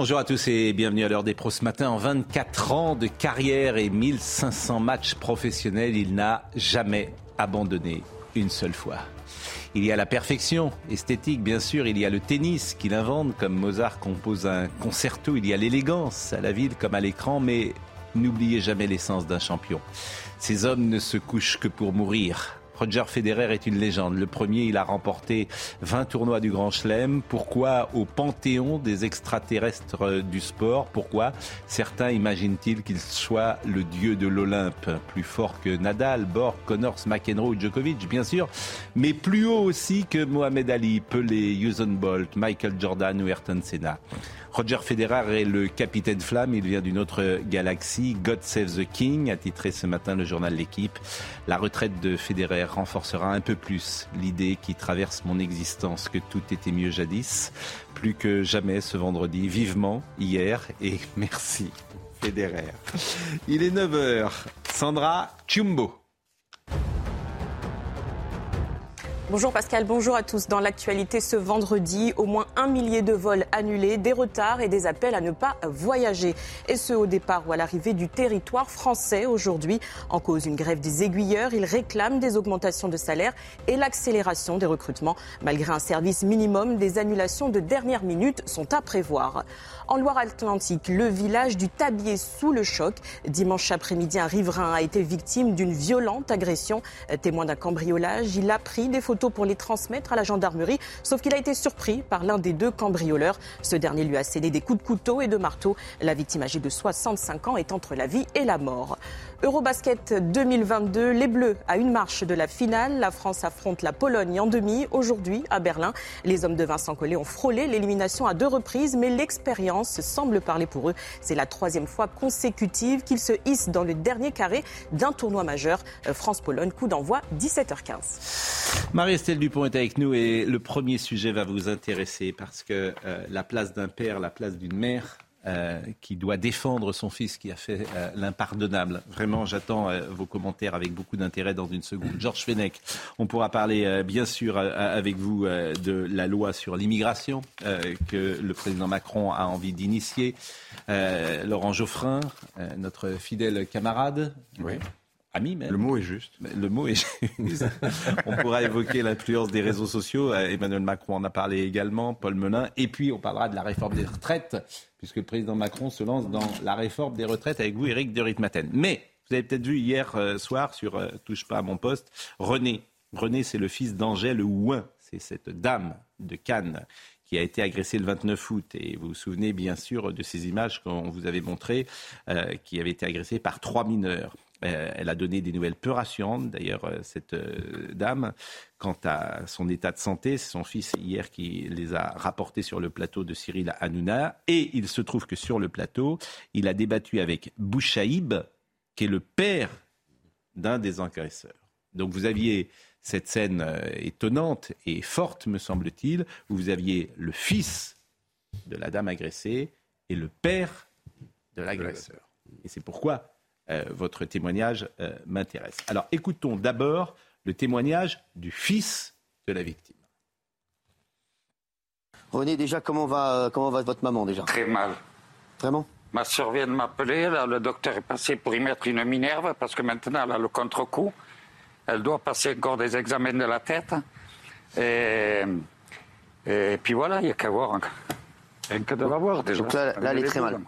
Bonjour à tous et bienvenue à l'heure des pros ce matin. En 24 ans de carrière et 1500 matchs professionnels, il n'a jamais abandonné une seule fois. Il y a la perfection esthétique, bien sûr. Il y a le tennis qu'il invente, comme Mozart compose un concerto. Il y a l'élégance à la ville comme à l'écran. Mais n'oubliez jamais l'essence d'un champion. Ces hommes ne se couchent que pour mourir. Roger Federer est une légende. Le premier, il a remporté 20 tournois du Grand Chelem. Pourquoi au panthéon des extraterrestres du sport? Pourquoi certains imaginent-ils qu'il soit le dieu de l'Olympe, plus fort que Nadal, Borg, Connors, McEnroe Djokovic, bien sûr, mais plus haut aussi que Mohamed Ali, Pelé, Usain Bolt, Michael Jordan ou Ayrton Senna. Roger Federer est le capitaine flamme, il vient d'une autre galaxie. God Save the King, a titré ce matin le journal L'équipe. La retraite de Federer renforcera un peu plus l'idée qui traverse mon existence que tout était mieux jadis. Plus que jamais ce vendredi, vivement hier et merci Federer. Il est 9h. Sandra Chumbo. Bonjour Pascal, bonjour à tous. Dans l'actualité ce vendredi, au moins un millier de vols annulés, des retards et des appels à ne pas voyager. Et ce au départ ou à l'arrivée du territoire français aujourd'hui. En cause une grève des aiguilleurs, ils réclament des augmentations de salaire et l'accélération des recrutements. Malgré un service minimum, des annulations de dernière minute sont à prévoir. En Loire-Atlantique, le village du Tabier sous le choc. Dimanche après-midi, un riverain a été victime d'une violente agression. Témoin d'un cambriolage, il a pris des photos pour les transmettre à la gendarmerie, sauf qu'il a été surpris par l'un des deux cambrioleurs. Ce dernier lui a cédé des coups de couteau et de marteau. La victime âgée de 65 ans est entre la vie et la mort. Eurobasket 2022, les Bleus à une marche de la finale. La France affronte la Pologne en demi aujourd'hui à Berlin. Les hommes de Vincent Collet ont frôlé l'élimination à deux reprises, mais l'expérience semble parler pour eux. C'est la troisième fois consécutive qu'ils se hissent dans le dernier carré d'un tournoi majeur. France-Pologne, coup d'envoi 17h15. Marie-Estelle Dupont est avec nous et le premier sujet va vous intéresser parce que euh, la place d'un père, la place d'une mère, euh, qui doit défendre son fils qui a fait euh, l'impardonnable. Vraiment, j'attends euh, vos commentaires avec beaucoup d'intérêt dans une seconde. Georges Fenech, on pourra parler bien sûr avec vous de la loi sur l'immigration que le président Macron a envie d'initier. Laurent Geoffrin, notre fidèle camarade. Oui. Ami même. Le mot est juste. Le mot est juste. on pourra évoquer l'influence des réseaux sociaux. Emmanuel Macron en a parlé également, Paul Melun. Et puis, on parlera de la réforme des retraites puisque le président Macron se lance dans la réforme des retraites avec vous, Éric de Ritmaten. Mais vous avez peut-être vu hier euh, soir sur euh, Touche pas à mon poste, René. René, c'est le fils d'Angèle Ouin. C'est cette dame de Cannes qui a été agressée le 29 août. Et vous vous souvenez bien sûr de ces images qu'on vous avait montrées, euh, qui avait été agressée par trois mineurs. Euh, elle a donné des nouvelles peu rassurantes, d'ailleurs, euh, cette euh, dame, quant à son état de santé. C'est son fils hier qui les a rapportés sur le plateau de Cyril Hanouna. Et il se trouve que sur le plateau, il a débattu avec Bouchaïb, qui est le père d'un des agresseurs. Donc vous aviez cette scène étonnante et forte, me semble-t-il, où vous aviez le fils de la dame agressée et le père de l'agresseur. Et c'est pourquoi votre témoignage euh, m'intéresse. Alors écoutons d'abord le témoignage du fils de la victime. René, déjà, comment va, euh, comment va votre maman déjà? Très mal. Vraiment Ma soeur vient de m'appeler, le docteur est passé pour y mettre une minerve parce que maintenant elle a le contre-coup. Elle doit passer encore des examens de la tête. Et, et puis voilà, il n'y a qu'à voir. Rien que de la voir déjà. Donc là, là elle est très mal.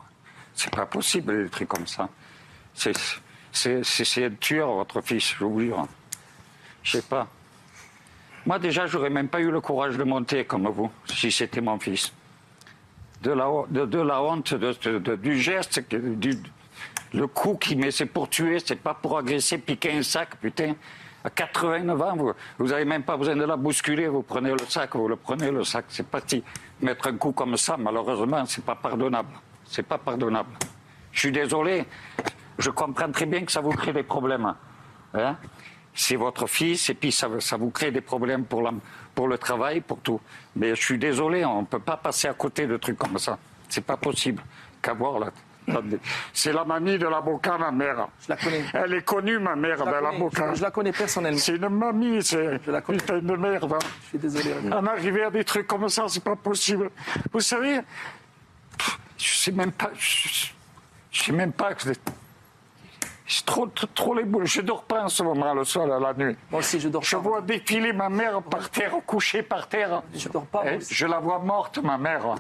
C'est pas possible, trucs comme ça. C'est un tueur, votre fils, je vous jure. Je sais pas. Moi, déjà, j'aurais même pas eu le courage de monter comme vous, si c'était mon fils. De la, de, la honte, de, du geste, du, le coup qu'il met, c'est pour tuer, c'est pas pour agresser, piquer un sac, putain. À 89 ans, vous n'avez même pas besoin de la bousculer. Vous prenez le sac, vous le prenez le sac. C'est parti. Mettre un coup comme ça, malheureusement, c'est pas pardonnable. C'est pas pardonnable. Je suis désolé. Je comprends très bien que ça vous crée des problèmes. Hein c'est votre fils et puis ça, ça, vous crée des problèmes pour, la, pour le travail, pour tout. Mais je suis désolé, on ne peut pas passer à côté de trucs comme ça. C'est pas possible. Qu'à voir là. C'est la mamie de la Boca, ma mère. Je la connais. Elle est connue, ma mère, de la Boca. Je, la connais personnellement. C'est une mamie, c'est une merde. Je suis désolé. En arriver à des trucs comme ça, c'est pas possible. Vous savez, je sais même pas. Je, je sais même pas que. Trop, trop les boules. Je dors pas en ce moment le soir, la nuit. Moi aussi, je dors je pas. vois défiler ma mère par terre, couchée par terre. Je dors pas. Je la vois morte, ma mère.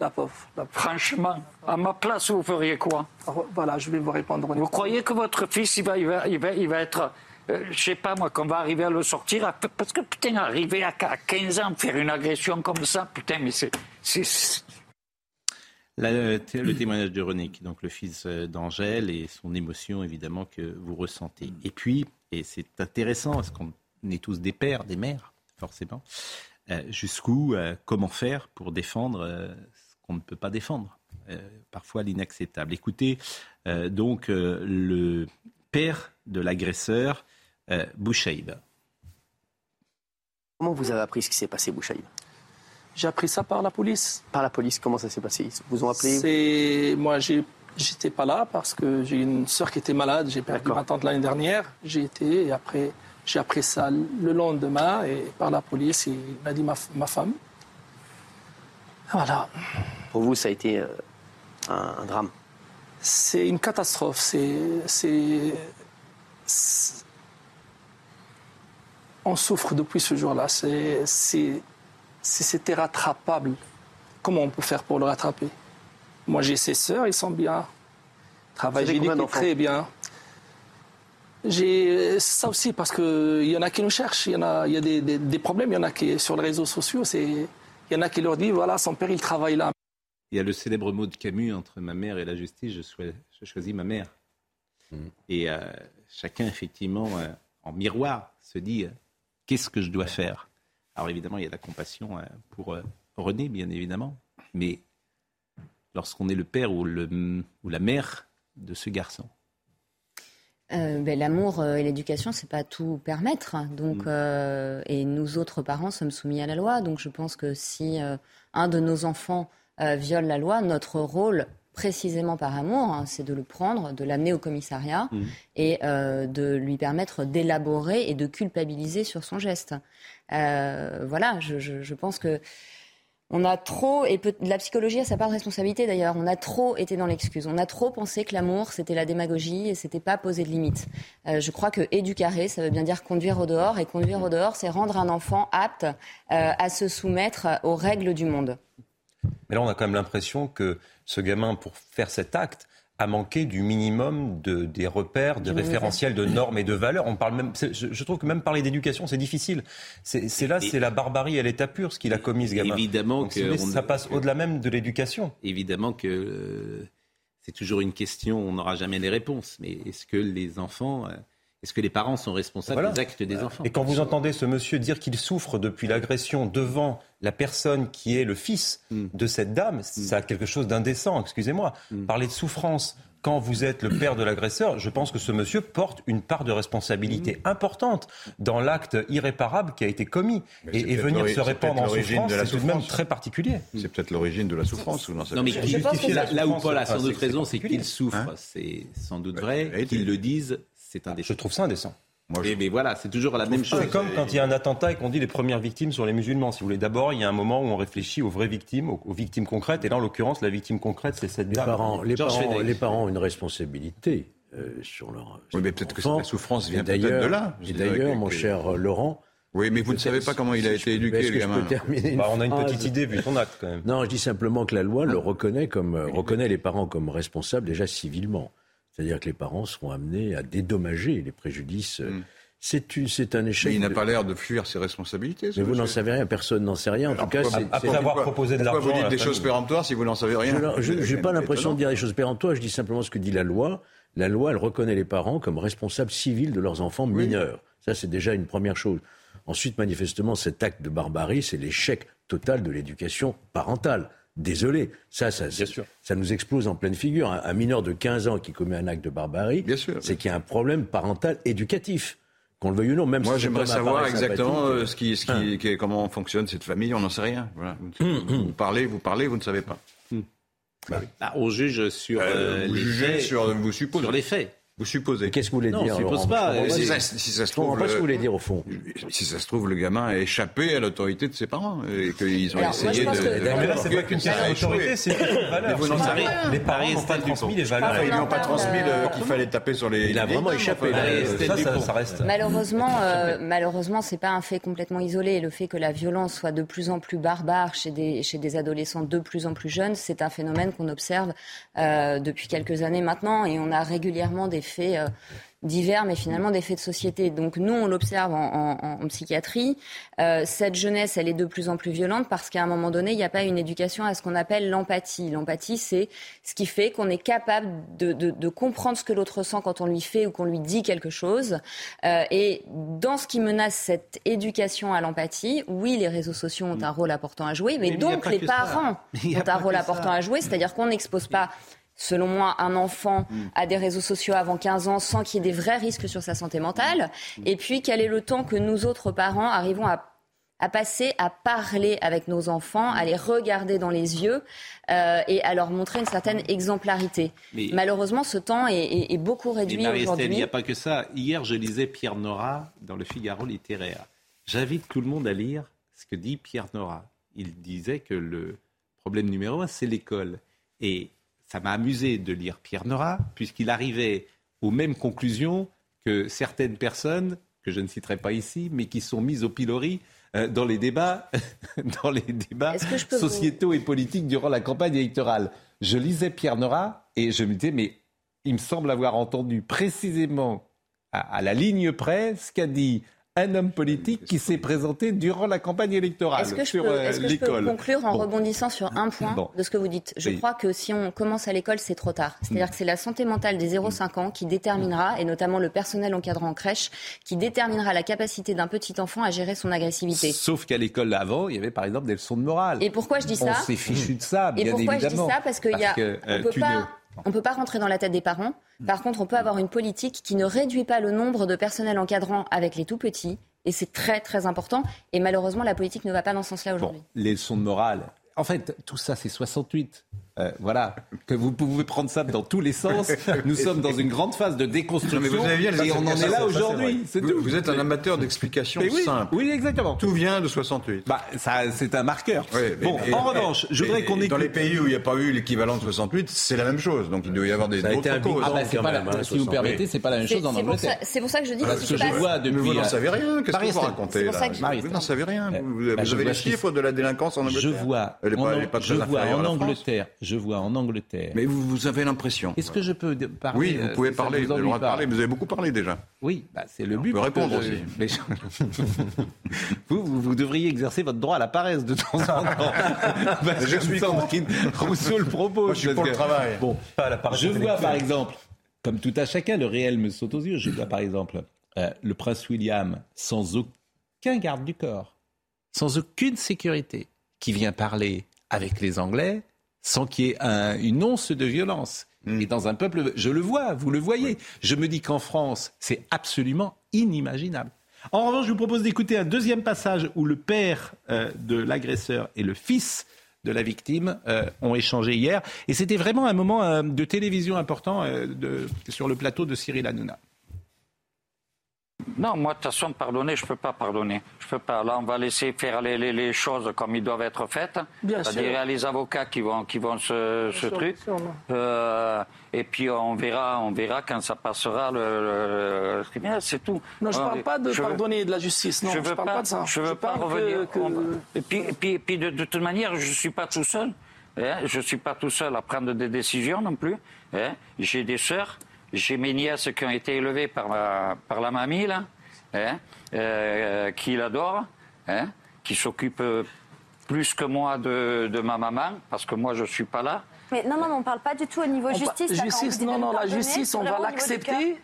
La pauvre, la pauvre. Franchement, à ma place, vous feriez quoi? Alors, Voilà, je vais vous répondre. Vous croyez que votre fils, il va, il va, il va, il va être. Euh, je sais pas moi, qu'on va arriver à le sortir. à- parce que putain, arriver à, à 15 ans, faire une agression comme ça, putain, mais c'est. La- le té- le témoignage de René, qui est donc le fils euh, d'Angèle, et son émotion évidemment que vous ressentez. Et puis, et c'est intéressant, parce qu'on est tous des pères, des mères, forcément, euh, jusqu'où, euh, comment faire pour défendre euh, ce qu'on ne peut pas défendre, euh, parfois l'inacceptable. Écoutez, euh, donc, euh, le père de l'agresseur, euh, Bouchaïb. Comment vous avez appris ce qui s'est passé, Bouchaïb? J'ai appris ça par la police. Par la police, comment ça s'est passé? Ils vous ont appelé? C'est moi, j'ai j'étais pas là parce que j'ai une sœur qui était malade. J'ai perdu ma tante l'année dernière. J'ai été et après j'ai appris ça le lendemain et par la police. Il m'a dit ma, ma femme. Voilà. Pour vous, ça a été euh, un, un drame? C'est une catastrophe. C'est, On souffre depuis ce jour-là. C'est, si c'était rattrapable, comment on peut faire pour le rattraper? Moi, j'ai ses sœurs, ils sont bien. Travail est très bien. J'ai ça aussi parce qu'il y en a qui nous cherchent. Il y en a, il y a des, des- des problèmes. Il y en a qui, sur les réseaux sociaux, c'est, il y en a qui leur disent voilà, son père, il travaille là. Il y a le célèbre mot de Camus entre ma mère et la justice, je, choi- je choisis ma mère. Et euh, chacun, effectivement, euh, en miroir, se dit euh, qu'est-ce que je dois faire? Alors évidemment, il y a la compassion euh, pour euh, René, bien évidemment, mais lorsqu'on est le père ou, le, ou la mère de ce garçon, Euh, ben, L'amour et l'éducation, c'est pas tout permettre. Donc, euh, et nous autres parents sommes soumis à la loi. Donc, je pense que si euh, un de nos enfants viole la loi, notre rôle, précisément par amour, hein, c'est de le prendre, de l'amener au commissariat et euh, de lui permettre d'élaborer et de culpabiliser sur son geste. Euh, voilà, je, je, je pense que on a trop, et peut- la psychologie a sa part de responsabilité d'ailleurs, on a trop été dans l'excuse. On a trop pensé que l'amour, c'était la démagogie et c'était pas poser de limites. Euh, je crois que éducarer, ça veut bien dire conduire au dehors. Et conduire au dehors, c'est rendre un enfant apte euh, à se soumettre aux règles du monde. Mais là, on a quand même l'impression que ce gamin, pour faire cet acte, a manqué du minimum de, des repères, des référentiels de normes et de valeurs. On parle même, je, je trouve que même parler d'éducation, c'est difficile. C'est là, c'est la barbarie à l'état pur, ce qu'il a commis, ce gamin. évidemment Donc, que on- ça passe au-delà même de l'éducation. évidemment que euh, c'est toujours une question, on n'aura jamais les réponses, mais est-ce que les enfants, euh, est-ce que les parents sont responsables Voilà. des actes des enfants Et quand vous entendez ce monsieur dire qu'il souffre depuis l'agression devant la personne qui est le fils Mm. de cette dame, ça a quelque chose d'indécent, excusez-moi. Mm. Parler de souffrance quand vous êtes le père de l'agresseur, je pense que ce monsieur porte une part de responsabilité Mm. importante dans l'acte irréparable qui a été commis. Mais Et, venir se répandre en l'origine souffrance, de la c'est tout de même souffrance. très particulier. C'est peut-être l'origine de la souffrance, n'en savez Non, mais pas. qui Je pense que justifie ça- là, là où Paul a sans doute raison, c'est qu'il souffre. Hein c'est sans doute Ouais, vrai. et Qu'ils il- le disent, c'est un Je trouve ça indécent. Moi, je- Mais, mais voilà, c'est toujours la même chose. C'est comme quand il y a un attentat et qu'on dit les premières victimes sont les musulmans. Si vous voulez, d'abord, il y a un moment où on réfléchit aux vraies victimes, aux, aux victimes concrètes. Et là, en l'occurrence, la victime concrète, c'est cette Les dame. parents, les, parents, Fenech. les parents ont une responsabilité euh, sur leur. Oui, mais peut-être que la souffrance vient peut-être d'ailleurs- de là. Et d'ailleurs, mon cher Laurent. Oui, mais vous ne savez pas comment il a si été je- éduqué, le gamin. peux terminer une Bah, on a une phrase petite idée vu ton acte quand même. Non, je dis simplement que la loi le reconnaît comme euh, reconnaît les parents comme responsables déjà civilement. C'est-à-dire que les parents seront amenés à dédommager les préjudices. Mm. C'est une- c'est un échec. Mais il n'a pas l'air de fuir ses responsabilités. Mais vous n'en savez rien, personne n'en sait rien. En tout cas, pourquoi- c'est- après c'est- avoir Pourquoi- proposé de pourquoi l'argent vous à la dites des choses péremptoires si vous n'en savez rien Je n'ai pas l'impression de dire des choses péremptoires, je dis simplement ce que dit la loi. La loi, elle reconnaît les parents comme responsables civils de leurs enfants mineurs. Ça, c'est déjà une première chose. Ensuite, manifestement, cet acte de barbarie, c'est l'échec total de l'éducation parentale. Désolé, ça, ça, ça nous explose en pleine figure. Un, un, mineur de 15 ans qui commet un acte de barbarie, c'est qu'il y a un problème parental éducatif. Qu'on le veuille ou non, même Moi, si j'aimerais savoir exactement euh, ce qui, ce qui, hein. qui, comment fonctionne cette famille. On n'en sait rien. Voilà. Vous, vous, parlez, vous parlez, vous ne savez pas. Bah, bah, on juge sur euh, vous les jugez faits, sur vous supposez. sur les faits. Vous supposez. Qu'est-ce que vous voulez Non, dire on suppose Laurent pas. Je comprends si, ça, si ça se trouve, pas ce que vous le- voulez dire au fond. si ça se trouve, le gamin a échappé à l'autorité de ses parents et qu'ils ont Alors, essayé de. que- Non, mais là, c'est pas qu'une question d'autorité, c'est une question de valeur. Mais vous n'en savez rien. Les parents n'ont pas transmis les valeurs. Ils n'ont pas transmis euh, qu'il fallait taper sur les. Il a vraiment échappé, euh, Ça, reste. Malheureusement, euh, malheureusement, c'est pas un fait complètement isolé. Le fait que la violence soit de plus en plus barbare chez des, chez des adolescents de plus en plus jeunes, c'est un phénomène qu'on observe euh, depuis quelques années maintenant, et on a régulièrement des faits. euh, divers, mais finalement des faits de société. Donc nous, on l'observe en, en- en psychiatrie. Euh, cette jeunesse, elle est de plus en plus violente parce qu'à un moment donné, il n'y a pas une éducation à ce qu'on appelle l'empathie. L'empathie, c'est ce qui fait qu'on est capable de, de- de comprendre ce que l'autre ressent quand on lui fait ou qu'on lui dit quelque chose. Euh, et dans ce qui menace cette éducation à l'empathie, oui, les réseaux sociaux ont un rôle important à jouer, mais, donc les parents ont un rôle important ça. à jouer, c'est-à-dire qu'on n'expose pas selon moi, un enfant à des réseaux sociaux avant 15 ans sans qu'il y ait des vrais risques sur sa santé mentale Et puis, quel est le temps que nous autres parents arrivons à, à passer à parler avec nos enfants, à les regarder dans les yeux euh, et à leur montrer une certaine exemplarité? Mais- Malheureusement, ce temps est, est- est beaucoup réduit Marie-Estelle, il aujourd'hui. n'y a pas que ça. Hier, je lisais Pierre Nora dans le Figaro littéraire. J'invite tout le monde à lire ce que dit Pierre Nora. Il disait que le problème numéro un, c'est l'école. Et ça m'a amusé de lire Pierre Nora, puisqu'il arrivait aux mêmes conclusions que certaines personnes, que je ne citerai pas ici, mais qui sont mises au pilori euh, dans les débats, dans les débats vous- sociétaux et politiques durant la campagne électorale. Je lisais Pierre Nora et je me disais, mais il me semble avoir entendu précisément à, à la ligne près ce qu'a dit un homme politique qui s'est présenté durant la campagne électorale Est-ce que je sur peux, euh, est-ce que je peux conclure en Bon. rebondissant sur un point Bon. de ce que vous dites? Je Oui. Mm. crois que si on commence à l'école, c'est trop tard. C'est-à-dire que c'est la santé mentale des 0-5 ans qui déterminera, et notamment le personnel encadrant en crèche, qui déterminera la capacité d'un petit enfant à gérer son agressivité. Sauf qu'à l'école avant, il y avait par exemple des leçons de morale. Et pourquoi je dis On ça? s'est fichu de ça, Et bien pourquoi évidemment. je dis ça? Parce qu'il y a, que, euh, on peut pas, ne- on peut pas rentrer dans la tête des parents. Par contre, on peut avoir une politique qui ne réduit pas le nombre de personnels encadrant avec les tout petits. Et c'est très très important. Et malheureusement, la politique ne va pas dans ce sens-là aujourd'hui. Bon, les leçons de morale. En fait, tout ça, c'est 68. Euh, voilà, que vous pouvez prendre ça dans tous les sens. Nous sommes dans une grande phase de déconstruction Non, mais vous avez bien les et on en est là aujourd'hui. C'est Vous, tout. vous êtes un amateur d'explications oui, simples. oui, exactement. Tout vient de 68. Bah, ça, c'est un marqueur. Oui, mais- bon, et- en revanche, je voudrais qu'on écoute. Dans les pays où il n'y a pas eu l'équivalent de 68, c'est la même chose. Donc il doit y avoir des Ça a été d'autres un big causes. Ah bah, bang c'est pas même, la- hein, si vous 60. permettez, c'est pas la même chose en Angleterre. c'est pour ça que je dis Parce que je vois depuis. vous n'en euh, savez rien. Qu'est-ce que vous racontez Vous n'en savez rien. Euh, Vous, bah, avez vois les chiffres de la délinquance en Angleterre Je vois, je vois en. Angleterre, je vois en Angleterre. Mais vous, vous avez l'impression. Est-ce que je peux parler Oui, vous euh, pouvez parler. vous Vous avez le droit de ennuie parler. Vous avez beaucoup parlé déjà. Oui, bah, c'est le but. peut répondre je- aussi. vous, vous, vous devriez exercer votre droit à la paresse de temps en temps. Parce Je que suis Sandrine Rousseau le propose. Moi, je suis pour le travail. Bon, Pas à la paresse je vois par exemple, comme tout à chacun, le réel me saute aux yeux. Je vois par exemple euh, le prince William sans aucun garde du corps, sans aucune sécurité, qui vient parler avec les Anglais sans qu'il y ait un- une once de violence. Et dans un peuple, je le vois, vous le voyez. Je me dis qu'en France, c'est absolument inimaginable. En revanche, je vous propose d'écouter un deuxième passage où le père euh, de l'agresseur et le fils de la victime euh, ont échangé hier. Et c'était vraiment un moment euh, de télévision important de- sur le plateau de Cyril Hanouna. Non, moi, de toute façon, pardonner, je ne peux pas pardonner. Je peux pas. Là, on va laisser faire les, les- les choses comme ils doivent être faites. Bien C'est-à-dire, sûr. il y a les avocats qui vont, qui vont ce, ce sûr, truc. bien sûr. Euh, et puis, on verra, on verra quand ça passera le, tribunal, c'est tout. Non, je ne parle pas de je veux- pardonner de la justice. Non, je ne veux parle pas, de ça. Je veux pas revenir. que- que- Et puis, et puis, et puis de, de toute manière, je ne suis pas tout seul. hein. Je ne suis pas tout seul à prendre des décisions non plus. hein. J'ai des sœurs, j'ai mes nièces qui ont été élevées par, ma- par la mamie, là, hein, euh, qui l'adorent, hein, qui s'occupent plus que moi de, de ma maman, parce que moi, je ne suis pas là. Mais non, non, on ne parle pas du tout au niveau justice. justice, non, non, la justice, on va l'accepter.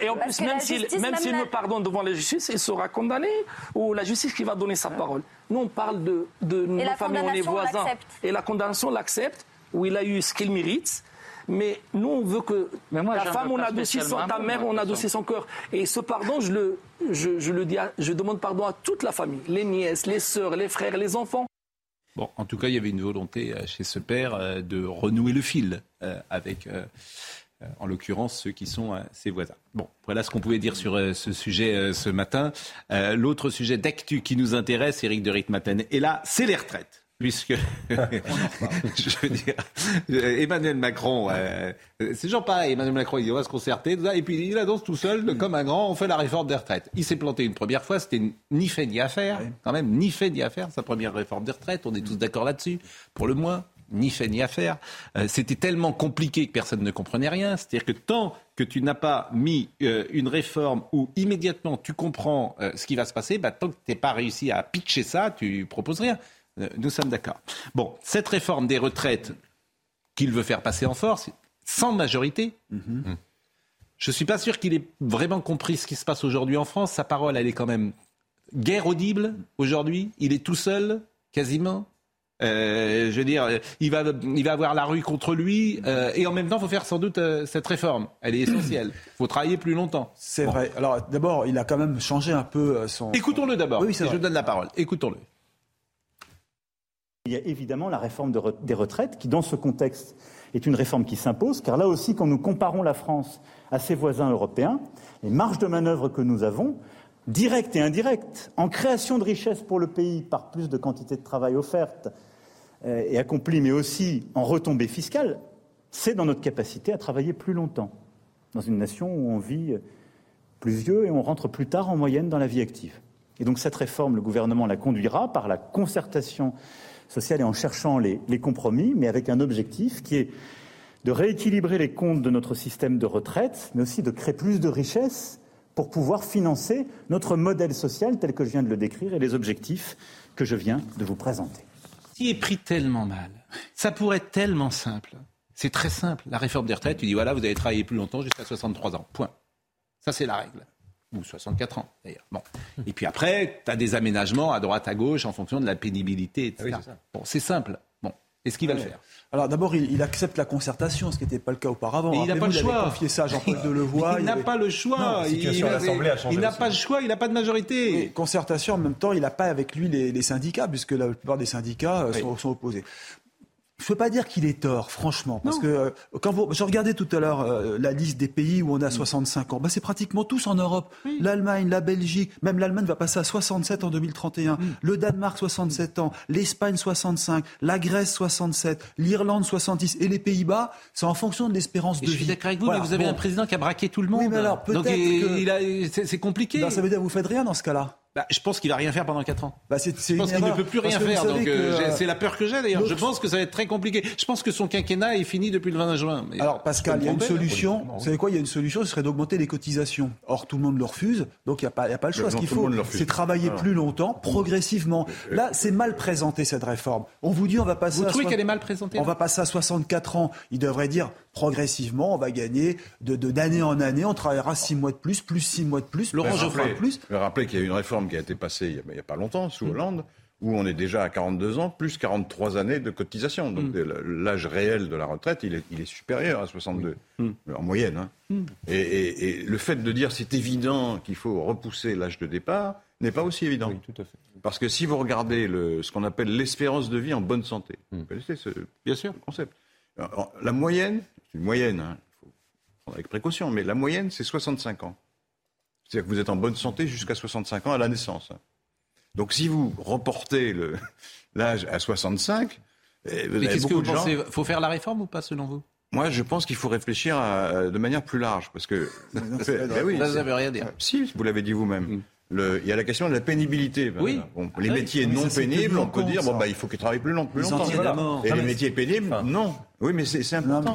Et en plus, même s'il même s'il me pardonne devant la justice, il sera condamné ou la justice qui va donner sa parole. Nous, on parle de, de nos familles, on est voisins. Et la condamnation l'accepte, où il a eu ce qu'il mérite. Mais nous, on veut que moi, ta femme, on a adouci son, ta mère, on a adouci son cœur. Et ce pardon, je le, je, je le dis, je demande pardon à toute la famille, les nièces, les sœurs, les frères, les enfants. Bon, en tout cas, il y avait une volonté euh, chez ce père euh, de renouer le fil euh, avec, en l'occurrence, ceux qui sont ses voisins. Bon, voilà ce qu'on pouvait dire sur ce sujet ce matin. L'autre sujet d'actu qui nous intéresse, Éric de Ritmaten, et là, c'est les retraites puisque je veux dire, Emmanuel Macron, euh, c'est genre pareil. Emmanuel Macron, il dit on va se concerter, et puis il annonce tout seul, comme un grand, on fait la réforme des retraites. Il s'est planté une première fois, c'était ni fait ni à faire, quand même, ni fait ni à faire sa première réforme des retraites. On est tous d'accord là-dessus, pour le moins. Ni fait ni à faire. Euh, c'était tellement compliqué que personne ne comprenait rien. C'est-à-dire que tant que tu n'as pas mis euh, une réforme où immédiatement tu comprends ce qui va se passer, bah, tant que tu n'es pas réussi à pitcher ça, tu proposes rien. Euh, nous sommes d'accord. Bon, cette réforme des retraites qu'il veut faire passer en force, sans majorité, mhm. je ne suis pas sûr qu'il ait vraiment compris ce qui se passe aujourd'hui en France. Sa parole, elle est quand même guère audible aujourd'hui. Il est tout seul, quasiment. Euh, je veux dire, il va, il va avoir la rue contre lui, euh, et en même temps, il faut faire sans doute cette réforme. Elle est essentielle. Il faut travailler plus longtemps. C'est vrai. Alors, d'abord, il a quand même changé un peu son. Écoutons-le d'abord. Oui, je donne la parole. Écoutons-le. Il y a évidemment la réforme des retraites qui, dans ce contexte, est une réforme qui s'impose, car là aussi, quand nous comparons la France à ses voisins européens, les marges de manœuvre que nous avons, directes et indirectes, en création de richesses pour le pays par plus de quantité de travail offerte euh, et accomplie, mais aussi en retombées fiscales, c'est dans notre capacité à travailler plus longtemps, dans une nation où on vit plus vieux et on rentre plus tard en moyenne dans la vie active. Et donc cette réforme, le gouvernement la conduira par la concertation sociale et en cherchant les, compromis, mais avec un objectif qui est de rééquilibrer les comptes de notre système de retraite, mais aussi de créer plus de richesses pour pouvoir financer notre modèle social tel que je viens de le décrire et les objectifs que je viens de vous présenter. Qui est pris tellement mal Ça pourrait être tellement simple. C'est très simple. La réforme des retraites, tu dis voilà, vous allez travailler plus longtemps jusqu'à 63 ans. Point. Ça, c'est la règle ou 64 ans d'ailleurs. Bon. Et puis après, tu as des aménagements à droite, à gauche en fonction de la pénibilité, etc. Ah bon, c'est simple. Bon. Est-ce qu'il va le faire alors d'abord, il, accepte la concertation, ce qui n'était pas le cas auparavant. il n'a pas le choix. Confié ça Jean-Paul Delevoye. il n'a pas le choix. il, n'a pas le choix. Il n'a pas de majorité. concertation, en même temps, il n'a pas avec lui les, syndicats, puisque la plupart des syndicats euh, sont, sont, opposés. Je ne peux pas dire qu'il est tort, franchement, parce que euh, quand vous, je regardais tout à l'heure euh, la liste des pays où on a 65 ans, bah, c'est pratiquement tous en Europe. L'Allemagne, la Belgique, même l'Allemagne va passer à 67 en 2031, le Danemark 67 ans, l'Espagne 65, la Grèce 67, l'Irlande 70 et les Pays-Bas, c'est en fonction de l'espérance de vie. Je suis d'accord avec vous, mais vous avez un président qui a braqué tout le monde. Oui, mais alors peut-être que... c'est compliqué. Ben, ça veut dire que vous faites rien dans ce cas-là. Bah, je pense qu'il va rien faire pendant 4 ans. Bah, c'est, je pense qu'il ne peut plus rien faire. Donc, euh, euh, c'est la peur que j'ai d'ailleurs. Je pense que ça va être très compliqué. Je pense que son quinquennat est fini depuis le 20 juin. Alors Pascal, il y a une solution. Vous savez quoi Il y a une solution, ce serait d'augmenter les cotisations. Or, tout le monde le refuse. Donc, il n'y a, pas, a pas le choix. Ce qu'il faut, c'est travailler plus longtemps, progressivement. Là, c'est mal présenté cette réforme. On vous dit, on va passer. Vous trouvez qu'elle est mal présentée On va passer à 64 ans. Il devrait dire progressivement, on va gagner de, d'année en année. On travaillera 6 mois de plus, plus 6 mois de plus. Laurent Geoffroy plus. Je vais rappeler qu'il y a une réforme qui a été passée il n'y a, pas longtemps, sous mm. Hollande, où on est déjà à 42 ans, plus 43 années de cotisation. Donc mm. l'âge réel de la retraite, il est, il est supérieur à 62, mm. en moyenne. Hein. Et, le fait de dire c'est évident qu'il faut repousser l'âge de départ n'est pas aussi évident. tout à fait. Parce que si vous regardez le, ce qu'on appelle l'espérance de vie en bonne santé, vous connaissez ce, Bien sûr. concept. la moyenne, c'est une moyenne, hein, il faut prendre avec précaution, mais la moyenne, c'est 65 ans. C'est-à-dire que vous êtes en bonne santé jusqu'à 65 ans à la naissance. Donc si vous reportez l'âge à 65, eh, vous Mais qu'est-ce que vous pensez? Faut faire la réforme ou pas selon vous? Moi, je pense qu'il faut réfléchir de manière plus large, parce que. ben oui, ça ne veut rien dire. Si, vous l'avez dit vous-même. Mm. il y a la question de la pénibilité. Oui. les métiers non pénibles, on peut dire bon bah il faut qu'ils travaillent plus, long, plus longtemps. Et les métiers pénibles, non. Oui, mais c'est important.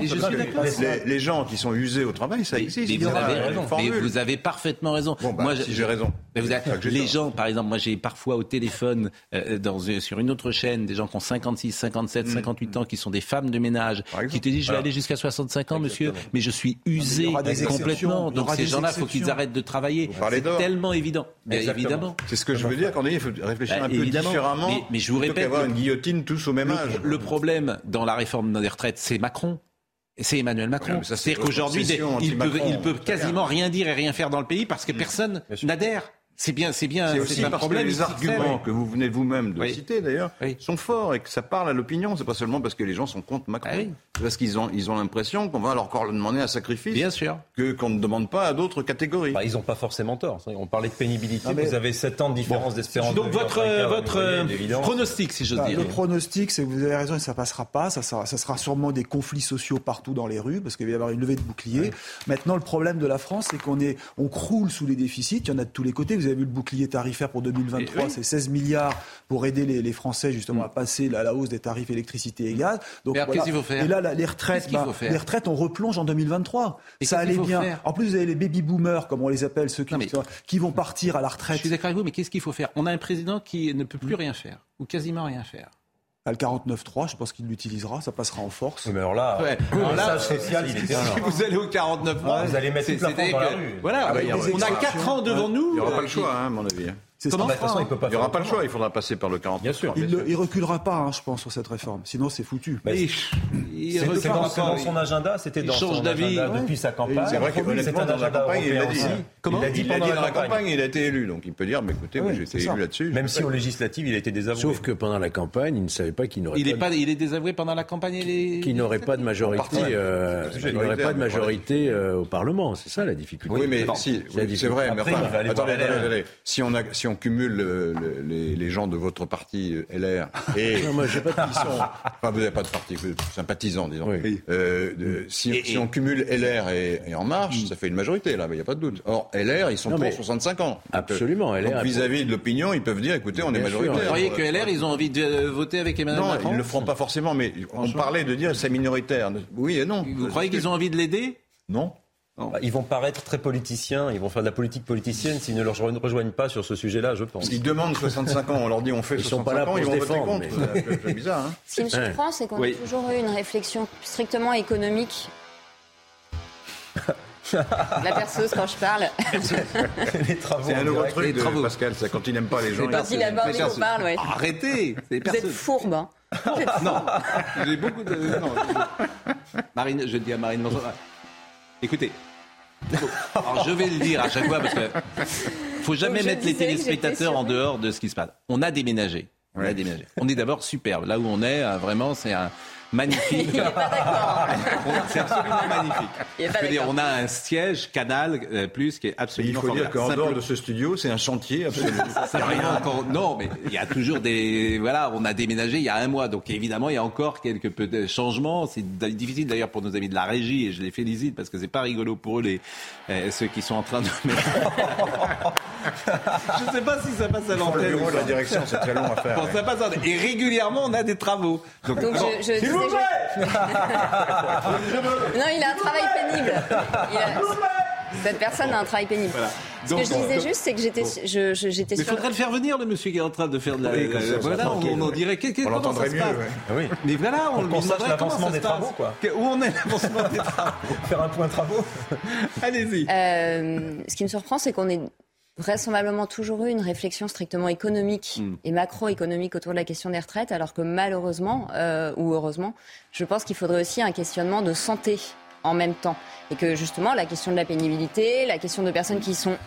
les, gens qui sont usés au travail, ça existe. Mais, vous, avez raison. mais vous avez parfaitement raison. Bon, bah, moi, si j'ai raison. Les gens, par exemple, moi j'ai parfois au téléphone euh, dans, sur une autre chaîne des gens qui ont 56, 57, 58 ans, qui sont des femmes de ménage, qui te disent je vais aller jusqu'à 65 ans, monsieur, mais je suis usé complètement. Donc ces gens-là, il faut qu'ils arrêtent de travailler. C'est tellement évident. évidemment. C'est ce que je veux dire quand il faut réfléchir bah, un peu différemment. Mais, mais je vous répète, avoir une guillotine tous au même âge. Le problème dans la réforme des retraites c'est Macron. C'est Emmanuel Macron. C'est-à-dire qu'aujourd'hui, il peut, il peut quasiment rien dire et rien faire dans le pays parce que personne n'adhère. C'est bien, c'est bien. C'est aussi parce problème, que les arguments que vous venez vous-même de citer d'ailleurs sont forts et que ça parle à l'opinion. C'est pas seulement parce que les gens sont contre Macron. Ah c'est parce qu'ils ont, ils ont l'impression qu'on va leur encore demander un sacrifice. Bien sûr. Que qu'on ne demande pas à d'autres catégories. Bah, ils n'ont pas forcément tort. On parlait de pénibilité. Vous avez 7 ans de différence d'espérance. Donc votre votre pronostic, si j'ose bah, dire. Le pronostic, c'est que vous avez raison, et ça passera pas. Ça sera, ça sera sûrement des conflits sociaux partout dans les rues parce qu'il va y avoir une levée de boucliers. Maintenant, le problème de la France, c'est qu'on est, on croule sous les déficits. Il y en a de tous les côtés. Vous avez vu le bouclier tarifaire pour 2023, c'est 16 milliards pour aider les, Français justement à passer la, la, hausse des tarifs électricité et gaz. Donc, qu'est-ce qu'il faut faire Et là, les retraites, bah, les retraites, on replonge en 2023. ça allait bien. En plus, vous avez les baby boomers, comme on les appelle, ceux qui, qui vont partir à la retraite. Je suis d'accord avec vous, mais qu'est-ce qu'il faut faire? On a un président qui ne peut plus rien faire, ou quasiment rien faire le 49.3, je pense qu'il l'utilisera, ça passera en force. mais alors là, le là social, il était Si vous allez au 49.3, vous allez mettre toute la dans la rue. Voilà, ah, on a 4 ans devant nous. Il n'y aura pas le choix, hein, à mon avis. Comment façon, il n'y aura pas le choix, il faudra passer par le 40. Bien sûr. Il ne reculera pas, hein, je pense, sur cette réforme. Sinon, c'est foutu. c'est dans, son agenda, c'était dans son agenda depuis sa campagne. C'est vrai qu'honnêtement, dans la campagne, il l'a dit. Il l'a dit pendant la campagne, il a été élu. Donc il peut dire, mais écoutez, moi j'ai été élu là-dessus. Même si aux législatives, il a été désavoué. Sauf que pendant la campagne, il ne savait pas qu'il n'aurait pas. Il est désavoué pendant la campagne Qu'il n'aurait pas de majorité. Il n'aurait pas de majorité au Parlement. C'est ça la difficulté. Oui, mais si, c'est vrai. Mais enfin, attendez, si on cumule les, gens de votre parti euh, LR et non, moi, j'ai pas de enfin, vous n'avez pas de parti, vous êtes sympathisant, disons. Euh, si, on cumule LR et, En Marche, mm. ça fait une majorité là, il n'y a pas de doute. Or LR, ils sont pour 65 ans. Euh, Absolument. LR vis-à-vis de l'opinion, ils peuvent dire, écoutez, on est majoritaire. Vous croyez que LR, ils ont envie de voter avec Emmanuel non, Macron Non, ils ne le feront pas forcément, mais on parlait de dire c'est minoritaire. Oui et non. Vous croyez qu'ils ont envie de l'aider? Non. Bah, ils vont paraître très politiciens, ils vont faire de la politique politicienne s'ils ne leur rejoignent pas sur ce sujet-là, je pense. Ils demandent 65 ans, on leur dit on fait ils 65 sont pas là pour ans, ils vont voter contre. C'est bizarre. Hein Ce qui me surprend, c'est qu'on a toujours eu une réflexion strictement économique. la perceuse quand je parle. les travaux. C'est un nouveau truc de travaux. Pascal, ça quand il n'aime pas les gens. Quand il aime pas on parle, ouais. Arrêtez Vous êtes fourbe, hein. non, j'ai beaucoup de. Non. Marine, je dis à Marine Écoutez, alors je vais le dire à chaque fois parce que faut jamais mettre les téléspectateurs en dehors de ce qui se passe. On a déménagé. On a déménagé. On est d'abord superbe. Là où on est, euh, vraiment, c'est un, magnifique. C'est absolument magnifique. Je veux dire, on a un siège Canal euh, Plus qui est absolument. il faut dire qu'en dehors de ce studio, c'est un chantier absolument. Ça, rien encore. Non, mais il y a toujours des. Voilà, on a déménagé il y a un mois, donc évidemment, il y a encore quelques peu de changements. C'est difficile d'ailleurs pour nos amis de la régie et je les félicite parce que c'est pas rigolo pour eux les euh, ceux qui sont en train de. je ne sais pas si ça passe à l'antenne. la direction, c'est très long à faire. ça passe Et régulièrement, on a des travaux. Donc, je, non, il a un travail pénible. Cette personne a un travail pénible. Ce que je disais juste, c'est que j'étais, je, j'étais. Mais il faudrait le faire venir, le monsieur qui est en train de faire de la. Oui, voilà, on, on, dirait on l'entendrait mieux. Ah oui. Mais voilà, on, on sache l'avancement des travaux, quoi. Où on est l'avancement des travaux Faire un point travaux. Allez-y. Euh, ce qui me surprend, c'est qu'on est vraisemblablement toujours eu une réflexion strictement économique mm. et macroéconomique autour de la question des retraites, alors que malheureusement, euh, ou heureusement, je pense qu'il faudrait aussi un questionnement de santé en même temps. Et que justement, la question de la pénibilité, la question de personnes qui sont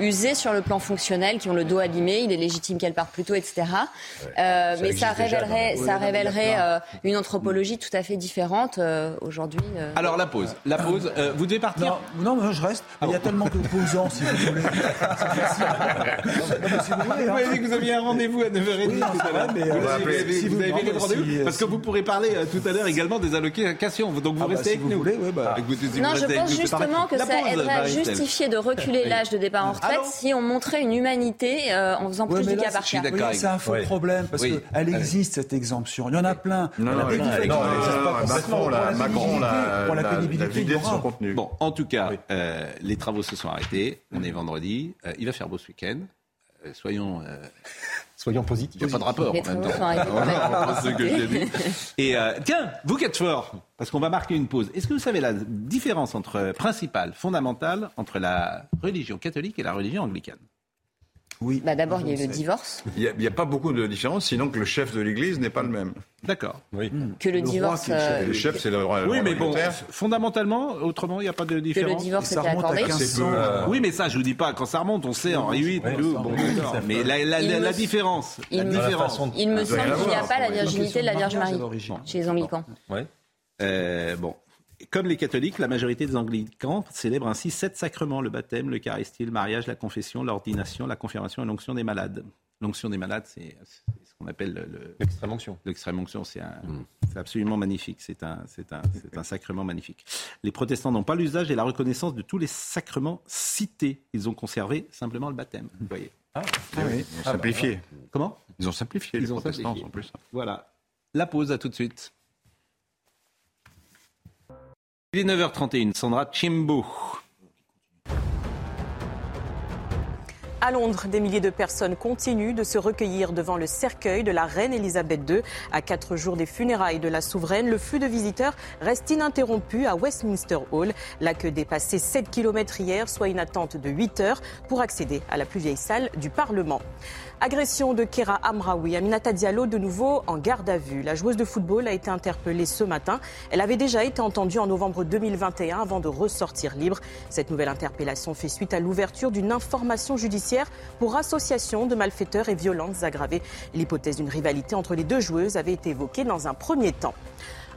usées sur le plan fonctionnel, qui ont le dos abîmé, il est légitime qu'elles partent plus tôt, etc. Euh, mais ça révélerait, ça révélerait euh, une anthropologie tout à fait différente euh, aujourd'hui. Euh. Alors la pause, la pause. vous devez partir Non, non, je reste. il y a tellement d'opposants, si vous voulez. si vous voulez. Vous avez dit que vous aviez un rendez-vous à 9h30 oui, tout à l'heure. Mais vous, avez, si vous avez le rendez-vous Parce que vous pourrez parler tout à l'heure également des allocations. Donc vous ah bah, restez avec nous. Voulez, bah. Non, je pense justement que ça aiderait à justifier de reculer l'âge de départ en retraite fait si on montrait une humanité euh, en faisant plus du cas par cas. C'est un faux problème parce qu'elle existe cette exemption. Il y en a plein. Non, non, Macron, la, Macron, la, la, pénibilité de son contenu. Bon, en tout cas, euh, les travaux se sont arrêtés. On est vendredi. Euh, il va faire beau ce week-end. soyons Soyons positifs. Il n'y a pas de rapport en même temps. ce que j'ai dit. Et euh, tiens, vous qui êtes fort, parce qu'on va marquer une pause. Est-ce que vous savez la différence entre principale, fondamentale, entre la religion catholique et la religion anglicane? Oui. Bah D'abord, il y a le divorce. Il n'y a, pas beaucoup de différence, sinon que le chef de l'Église n'est pas le même. D'accord. Oui. Hmm. Que le, divorce. Euh, le chef, c'est le roi. Oui, mais bon, fondamentalement, autrement, il n'y a pas de différence. Que le divorce était accordé. Euh, oui, mais ça, je vous dis pas. Quand ça remonte, on sait en 8. bon, mais la, la, la, différence. Il, me, différence. il me semble qu'il n'y a pas la virginité de la Vierge Marie chez les anglicans. Ouais. Euh, bon, comme les catholiques, la majorité des anglicans célèbrent ainsi sept sacrements le baptême, l'eucharistie, le mariage, la confession, l'ordination, la confirmation et l'onction des malades. L'onction des malades, c'est ce qu'on appelle l'extrême onction. L'extrême onction, c'est absolument magnifique. C'est un, un, un, sacrement magnifique. Les protestants n'ont pas l'usage et la reconnaissance de tous les sacrements cités. Ils ont conservé simplement le baptême. Vous voyez. Ah, ah oui. Ils ont simplifié. Ah, bah, Comment? Ils ont simplifié. Ils les ont protestants en plus. Voilà. La pause, à tout de suite. Il est 9h31, Sandra Chimbo. À Londres, des milliers de personnes continuent de se recueillir devant le cercueil de la reine Elisabeth II. À quatre jours des funérailles de la souveraine, le flux de visiteurs reste ininterrompu à Westminster Hall. La queue dépassait 7 km hier, soit une attente de 8 heures pour accéder à la plus vieille salle du Parlement. Agression de Kera Amraoui. Aminata Diallo de nouveau en garde à vue. La joueuse de football a été interpellée ce matin. Elle avait déjà été entendue en novembre 2021 avant de ressortir libre. Cette nouvelle interpellation fait suite à l'ouverture d'une information judiciaire pour association de malfaiteurs et violences aggravées. L'hypothèse d'une rivalité entre les deux joueuses avait été évoquée dans un premier temps.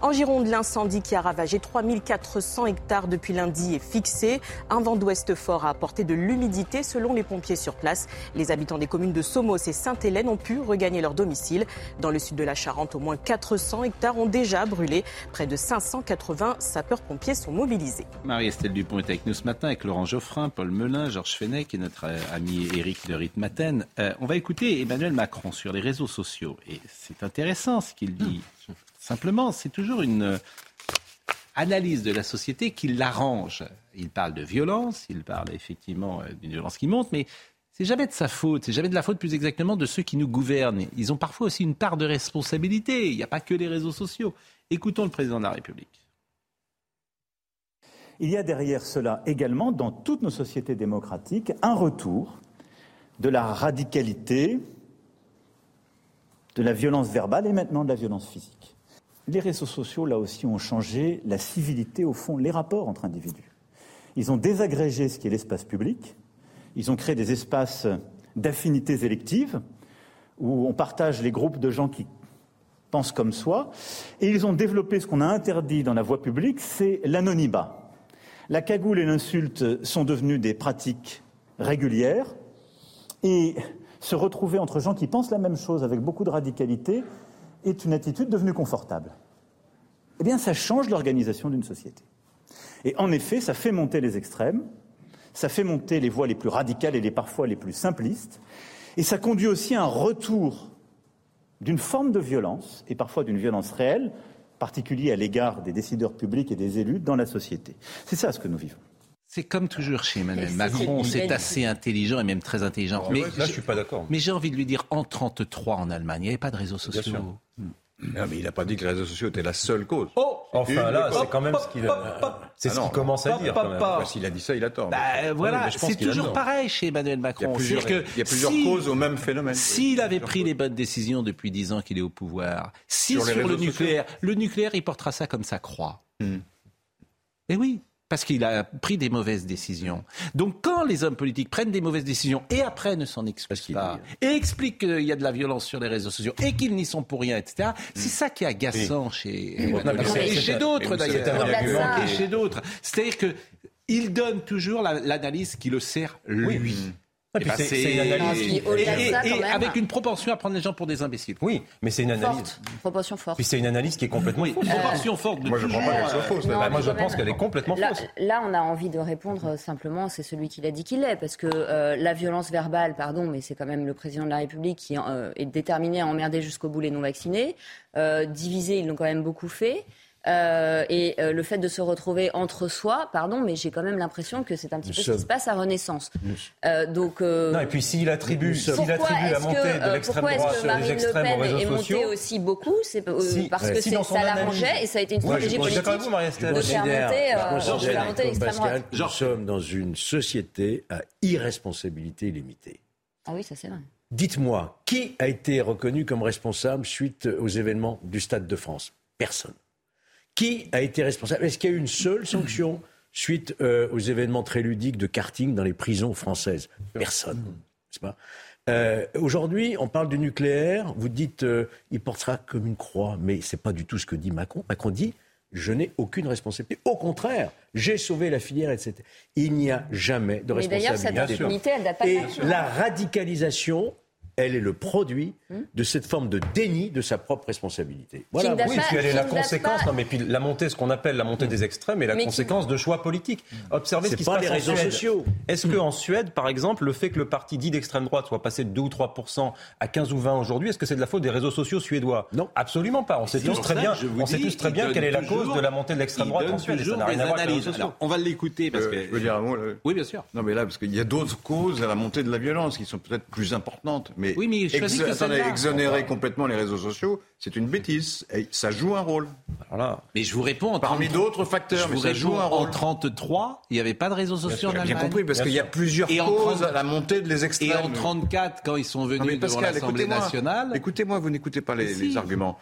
En Gironde, l'incendie qui a ravagé 3400 hectares depuis lundi est fixé. Un vent d'ouest fort a apporté de l'humidité selon les pompiers sur place. Les habitants des communes de Somos et Sainte-Hélène ont pu regagner leur domicile. Dans le sud de la Charente, au moins 400 hectares ont déjà brûlé. Près de 580 sapeurs-pompiers sont mobilisés. Marie-Estelle Dupont est avec nous ce matin avec Laurent Geoffrin, Paul Melun, Georges Fenech et notre ami Éric de Ritmaten. Euh, on va écouter Emmanuel Macron sur les réseaux sociaux. Et c'est intéressant ce qu'il dit. Simplement, c'est toujours une euh, analyse de la société qui l'arrange. Il parle de violence, il parle effectivement euh, d'une violence qui monte, mais c'est jamais de sa faute, c'est jamais de la faute plus exactement de ceux qui nous gouvernent. Ils ont parfois aussi une part de responsabilité. Il n'y a pas que les réseaux sociaux. Écoutons le président de la République. Il y a derrière cela également, dans toutes nos sociétés démocratiques, un retour de la radicalité, de la violence verbale et maintenant de la violence physique. Les réseaux sociaux, là aussi, ont changé la civilité, au fond, les rapports entre individus. Ils ont désagrégé ce qui est l'espace public, ils ont créé des espaces d'affinités électives, où on partage les groupes de gens qui pensent comme soi, et ils ont développé ce qu'on a interdit dans la voie publique, c'est l'anonymat. La cagoule et l'insulte sont devenues des pratiques régulières, et se retrouver entre gens qui pensent la même chose avec beaucoup de radicalité, est une attitude devenue confortable. Eh bien, ça change l'organisation d'une société. Et en effet, ça fait monter les extrêmes, ça fait monter les voies les plus radicales et les parfois les plus simplistes, et ça conduit aussi à un retour d'une forme de violence, et parfois d'une violence réelle, particulière à l'égard des décideurs publics et des élus dans la société. C'est ça ce que nous vivons. C'est comme toujours chez Emmanuel Macron, c'est assez intelligent et même très intelligent. mais là, je suis pas d'accord. Mais j'ai envie de lui dire, en 33 en Allemagne, il n'y avait pas de réseaux sociaux. Non, mais il n'a pas dit que les réseaux sociaux étaient la seule cause. Oh Enfin là, c'est quand même ce qu'il c'est ce qu'il commence à dire. S'il a dit ça, il a tort. Bah, voilà, c'est toujours pareil chez Emmanuel Macron. Il y a plusieurs, causes au même phénomène. S'il avait pris les bonnes décisions depuis 10 ans qu'il est au pouvoir, si sur, le nucléaire, le nucléaire, il portera ça comme ça croix. Hmm. Eh oui, parce qu'il a pris des mauvaises décisions. Donc quand les hommes politiques prennent des mauvaises décisions et après ne s'en excusent pas, et expliquent qu'il y a de la violence sur les réseaux sociaux et qu'ils n'y sont pour rien, etc., c'est ça qui est agaçant chez, et chez d'autres d'ailleurs. Et chez d'autres. C'est-à-dire qu'il donne toujours l'analyse qui le sert lui. C'est une analyse. Et, avec une proportion à prendre les gens pour des imbéciles. Oui, mais c'est une analyse. Forte. Proportion forte. Puis c'est une analyse qui est complètement. Oui, proportion forte. moi, je ne pas qu'elle soit fausse. Bah, moi, je pense qu'elle est complètement fausse. Là, on a envie de répondre simplement, c'est celui qui l'a dit qu'il est. Parce que euh, la violence verbale, pardon, mais c'est quand même le président de la République qui euh, est déterminé à emmerder jusqu'au bout les non-vaccinés. Euh, diviser, ils l'ont quand même beaucoup fait. Euh, et euh, le fait de se retrouver entre soi, pardon, mais j'ai quand même l'impression que c'est un petit peu ce qui se passe à Renaissance. Euh, donc, non, et puis s'il attribue, s'il attribue la montée de l'extrême droite sur les extrêmes aux réseaux sociaux, est aussi beaucoup, c'est parce que ça l'arrangeait et ça a été une stratégie politique de faire monter, monter l'extrême droite. Nous sommes dans une société à irresponsabilité limitée. Ah oui, ça c'est vrai. Dites-moi, qui a été reconnu comme responsable suite aux événements du Stade de France? Personne. Qui a été responsable? Est-ce qu'il y a eu une seule sanction suite euh, aux événements très ludiques de karting dans les prisons françaises? Personne. Pas? Euh, Aujourd'hui, on parle du nucléaire. Vous dites euh, il portera comme une croix, mais c'est pas du tout ce que dit Macron. Macron dit je n'ai aucune responsabilité. Au contraire, j'ai sauvé la filière, etc. Il n'y a jamais de responsabilité. D'ailleurs, cette impunité, elle date pas Et la radicalisation elle est le produit hmm. de cette forme de déni de sa propre responsabilité. Voilà. Oui, puis elle est la conséquence. Non, mais puis la montée, ce qu'on appelle la montée des extrêmes, est la conséquence de choix politiques. Observez ce qui se passe les réseaux sociaux. Est-ce qu'en hmm. Suède, par exemple, le fait que le parti dit d'extrême droite soit passé de 2 ou 3 à 15 ou 20 aujourd'hui, est-ce que c'est de la faute des réseaux sociaux suédois? Non, absolument pas. On sait tous très bien. On sait tous très bien quelle est la cause de la montée de l'extrême droite en Suède. Ça n'a rien à voir avec les On va l'écouter parce euh, que. Je veux dire un mot. Oui, bien sûr. Non, mais là, parce qu'il y a d'autres causes à la montée de la violence qui sont peut-être plus importantes. Mais oui, mais attendez, exonérer complètement les réseaux sociaux, c'est une bêtise. Et ça joue un rôle. Voilà. Mais je vous réponds. Parmi d'autres facteurs, mais ça joue un rôle. En 33, il n'y avait pas de réseaux sociaux en Allemagne. Bien compris, parce qu'il y a plusieurs causes à la montée de les extrêmes. Et en 34, quand ils sont venus devant l'Assemblée nationale. Écoutez-moi, vous n'écoutez pas les, arguments.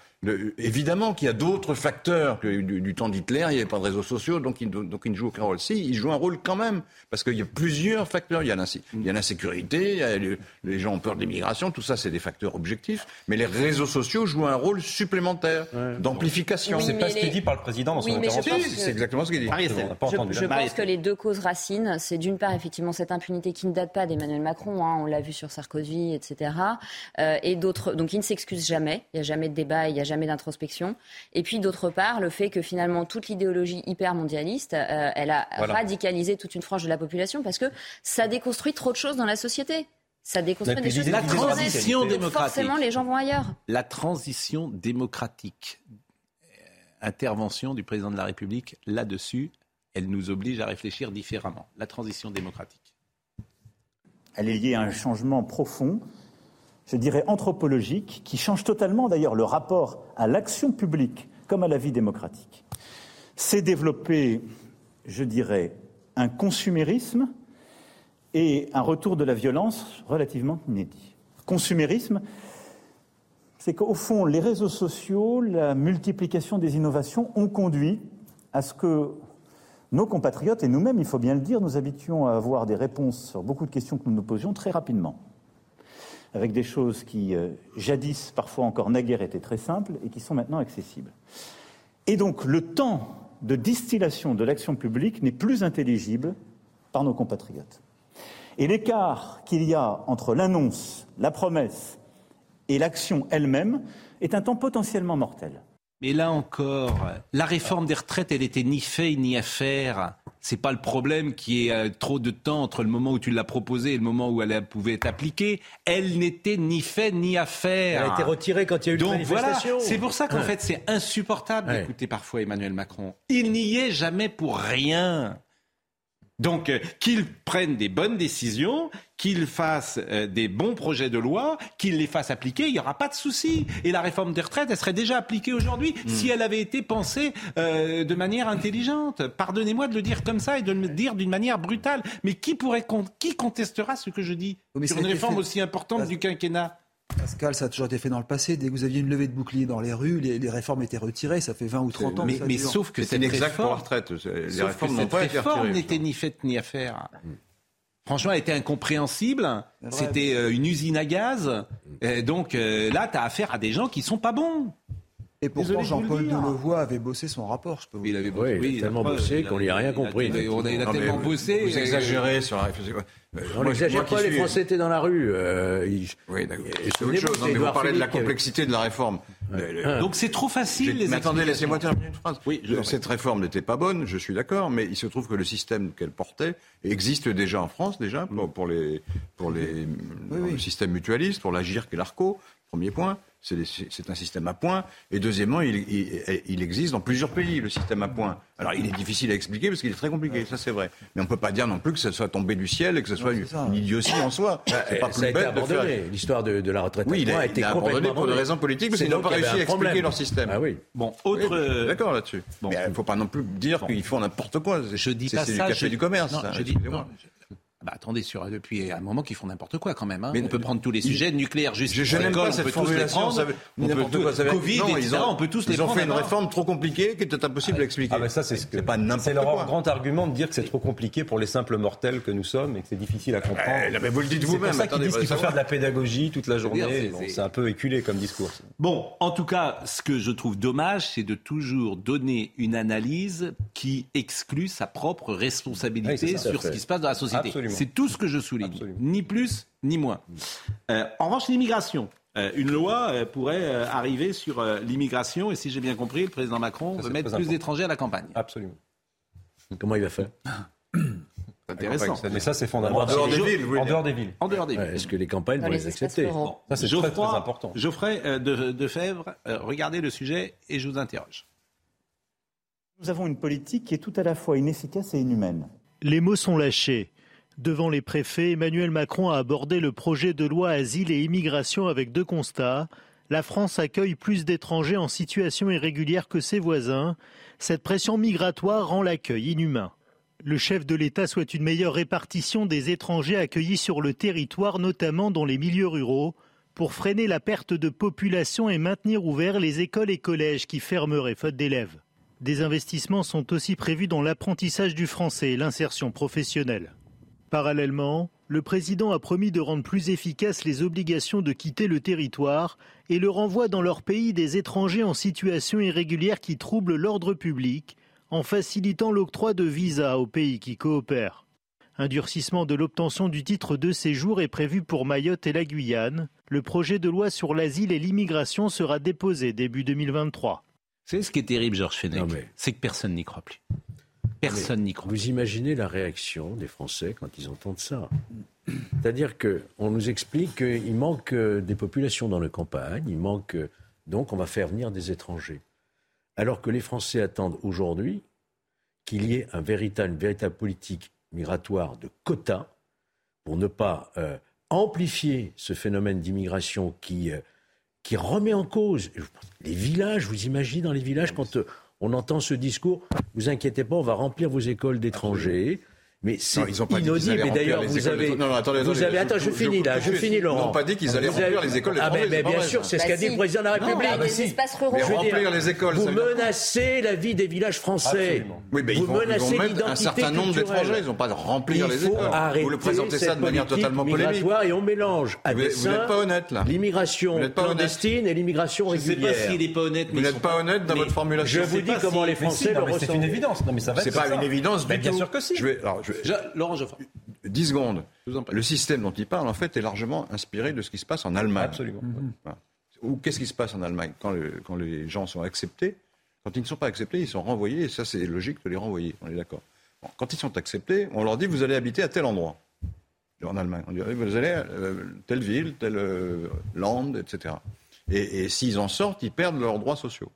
évidemment qu'il y a d'autres facteurs que du, temps d'Hitler, il n'y avait pas de réseaux sociaux, donc il, donc il ne joue aucun rôle. Si, il joue un rôle quand même, parce qu'il y a plusieurs facteurs. Il y a l'insécurité, les gens ont peur de l'immigration, tout ça, c'est des facteurs objectifs. Mais les réseaux sociaux jouent un rôle supplémentaire d'amplification. c'est pas ce qui dit par le président dans son intervention. C'est exactement ce qu'il dit. je, pense que les deux causes racines, c'est d'une part effectivement cette impunité qui ne date pas d'Emmanuel Macron, hein, on l'a vu sur Sarkozy, etc. Euh, et d'autres, donc il ne s'excuse jamais, il n'y a jamais de débat, il n'y a jamais d'introspection. Et puis d'autre part, le fait que finalement toute l'idéologie hyper mondialiste, euh, elle a radicalisé toute une frange de la population parce que ça déconstruit trop de choses dans la société. Ça déconstruit des choses. La transition démocratique. Forcément, les gens vont ailleurs. La transition démocratique. Euh, intervention du président de la République là-dessus, elle nous oblige à réfléchir différemment. La transition démocratique. Elle est liée à un changement profond, je dirais anthropologique, qui change totalement d'ailleurs le rapport à l'action publique comme à la vie démocratique. C'est développer, je dirais, un consumérisme et un retour de la violence relativement inédit. Consumérisme, c'est qu'au fond, les réseaux sociaux, la multiplication des innovations ont conduit à ce que nos compatriotes et nous-mêmes, il faut bien le dire, nous habitions à avoir des réponses sur beaucoup de questions que nous nous posions très rapidement, avec des choses qui, euh, jadis, parfois encore naguère, étaient très simples et qui sont maintenant accessibles. Et donc, le temps de distillation de l'action publique n'est plus intelligible par nos compatriotes. Et l'écart qu'il y a entre l'annonce, la promesse et l'action elle-même est un temps potentiellement mortel. Mais là encore, la réforme des retraites, elle était ni fait ni à faire. C'est pas le problème qui est euh, trop de temps entre le moment où tu l'as proposée et le moment où elle pouvait être appliquée. Elle n'était ni fait ni à faire. Elle a été retirée quand il y a eu Donc Voilà, c'est pour ça qu'en fait c'est insupportable d'écouter parfois Emmanuel Macron. Il n'y est jamais pour rien. Donc euh, qu'ils prennent des bonnes décisions, qu'ils fassent euh, des bons projets de loi, qu'ils les fassent appliquer, il n'y aura pas de souci. Et la réforme des retraites, elle serait déjà appliquée aujourd'hui hmm. si elle avait été pensée euh, de manière intelligente. Pardonnez-moi de le dire comme ça et de le dire d'une manière brutale. Mais qui pourrait qui contestera ce que je dis sur une réforme aussi importante du quinquennat? Pascal, ça a toujours été fait dans le passé. Dès que vous aviez une levée de bouclier dans les rues, les, réformes étaient retirées. Ça fait 20 ou 30 ans. Mais, mais sauf que c'est exact pour la retraite. Les réformes n'ont pas été retirées. n'était ni faite ni à faire. Franchement, elle était incompréhensible. C'était euh, une usine à gaz. donc euh, là, tu as affaire à des gens qui sont pas bons. Et pourtant, Jean-Paul Delevoye avait bossé son rapport, je peux vous il avait bossé, oui, il a tellement bossé qu'on n'y a rien compris. Il a, il a tellement bossé. Vous exagérez sur la réflexion. On n'exagère pas, les Français étaient dans la rue. Euh, Oui, d'accord. C'est autre chose. Non, mais vous parlez de la complexité de la réforme. Donc c'est trop facile, les Mais attendez, laissez-moi terminer une phrase. Oui, Cette réforme n'était pas bonne, je suis d'accord, mais il se trouve que le système qu'elle portait existe déjà en France, déjà, pour, les, pour les, le système mutualiste, pour l'AGIRC et l'ARCO, premier point. C'est un système à points. Et deuxièmement, il, il, il, existe dans plusieurs pays, le système à points. Alors, il est difficile à expliquer parce qu'il est très compliqué, ça c'est vrai. Mais on ne peut pas dire non plus que ça soit tombé du ciel et que ce soit une, idiotie en soi. Bah, pas ça a été abandonné. L'histoire de, de, la retraite oui, il a, été abandonné pour des raisons politiques parce qu'ils n'ont pas réussi à expliquer leur système. Ah oui. Bon, autre. D'accord là-dessus. Bon. Mais il ne faut pas non plus dire qu'ils font n'importe quoi. Je dis pas ça. C'est du café du commerce. Non, je dis, bah, attendez, sur, depuis un moment qu'ils font n'importe quoi quand même. Hein. Mais on peut prendre tous les sujets, nucléaire, juste je, n'aime pas cette. Ça on peut tout, quoi, ça Covid, non, etc., ils ont, on peut tous ils les ont prendre. fait une réforme trop compliquée qui était impossible ah, à expliquer. Ah, mais ça, c'est ce que, pas n'importe C'est leur grand argument de dire que c'est trop compliqué pour les simples mortels que nous sommes et que c'est difficile à comprendre. Eh, mais vous le dites vous-même. C'est pour ça qu'ils disent qu'il faut faire de la pédagogie toute la journée. C'est un peu éculé comme discours. Bon, en tout cas, ce que je trouve dommage, c'est de toujours donner une analyse qui exclut sa propre responsabilité sur ce qui se passe dans la société. C'est tout ce que je souligne. Ni plus ni moins. Euh, en revanche, l'immigration. Euh, une loi euh, pourrait euh, arriver sur euh, l'immigration et si j'ai bien compris, le président Macron Ça, veut mettre plus d'étrangers à la campagne. Absolument. Comment il va faire? C'est intéressant. Mais ça, c'est fondamental. En dehors des villes, En dehors des villes. En dehors des villes. Est-ce que les campagnes vont les accepter? Ça, c'est très, très important. Geoffroy euh, de, de Fèvre, euh, regardez le sujet et je vous interroge. Nous avons une politique qui est tout à la fois inefficace et inhumaine. Les mots sont lâchés. Devant les préfets, Emmanuel Macron a abordé le projet de loi asile et immigration avec deux constats. La France accueille plus d'étrangers en situation irrégulière que ses voisins. Cette pression migratoire rend l'accueil inhumain. Le chef de l'État souhaite une meilleure répartition des étrangers accueillis sur le territoire, notamment dans les milieux ruraux, pour freiner la perte de population et maintenir ouverts les écoles et collèges qui fermeraient faute d'élèves. Des investissements sont aussi prévus dans l'apprentissage du français et l'insertion professionnelle. Parallèlement, le président a promis de rendre plus efficaces les obligations de quitter le territoire et le renvoi dans leur pays des étrangers en situation irrégulière qui troublent l'ordre public, en facilitant l'octroi de visas aux pays qui coopèrent. Un durcissement de l'obtention du titre de séjour est prévu pour Mayotte et la Guyane. Le projet de loi sur l'asile et l'immigration sera déposé début 2023. C'est ce qui est terrible, Georges Fenech, mais- c'est que personne n'y croit plus. Personne n'y croit. Vous imaginez la réaction des Français quand ils entendent ça C'est-à-dire qu'on nous explique qu'il manque euh, des populations dans les campagnes, il manque. euh, Donc on va faire venir des étrangers. Alors que les Français attendent aujourd'hui qu'il y ait un véritable, une véritable politique migratoire de quotas pour ne pas euh, amplifier ce phénomène d'immigration qui, euh, qui remet en cause les villages. Vous imaginez dans les villages quand euh, on entend ce discours, vous inquiétez pas, on va remplir vos écoles d'étrangers. Mais c'est Non, ils ont pas dit qu'ils inaudible. allaient Et d'ailleurs, remplir les vous écoles avez. Non, non, attendez, vous attendez, avez. je- Attends, je, je- finis là, je je- finis, ils Laurent. n'ont pas dit qu'ils allaient avez- remplir les écoles Ah, mais, bien sûr, c'est ce Bah qu'a dit si. le président de la Non, République. mais Ah, ruraux. Mais remplir les écoles, Vous menacez la vie des villages français. Absolument. Oui, mais ils vous vont, ils mettre un certain nombre d'étrangers. Ils n'ont pas remplir les écoles. Vous le présentez ça cette de manière politique totalement polémique. migratoire et on mélange Vous- n'êtes pas honnête, là. l'immigration clandestine et l'immigration Je ne sais pas régulière. s'il n'est pas honnête, Vous ils n'êtes pas honnête dans votre formulation. Je vous dis comment si- les Français le mais c'est ressentent. une évidence. Non, mais ça va C'est pas une évidence Mais du bien tout. sûr que si. Je je Laurent Geoffroy. 10 secondes. Le système dont il parle, en fait, est largement inspiré de ce qui se passe en Allemagne. Absolument. Voilà. Ou qu'est-ce qui se passe en Allemagne quand, le- quand les gens sont acceptés Quand ils ne sont pas acceptés, ils sont renvoyés, et ça, c'est logique de les renvoyer, on est d'accord. Bon, quand ils sont acceptés, on leur dit vous allez habiter à tel endroit. En Allemagne, on dit vous allez à euh, telle ville, telle euh, land, etc. Et, et s'ils en sortent, ils perdent leurs droits sociaux.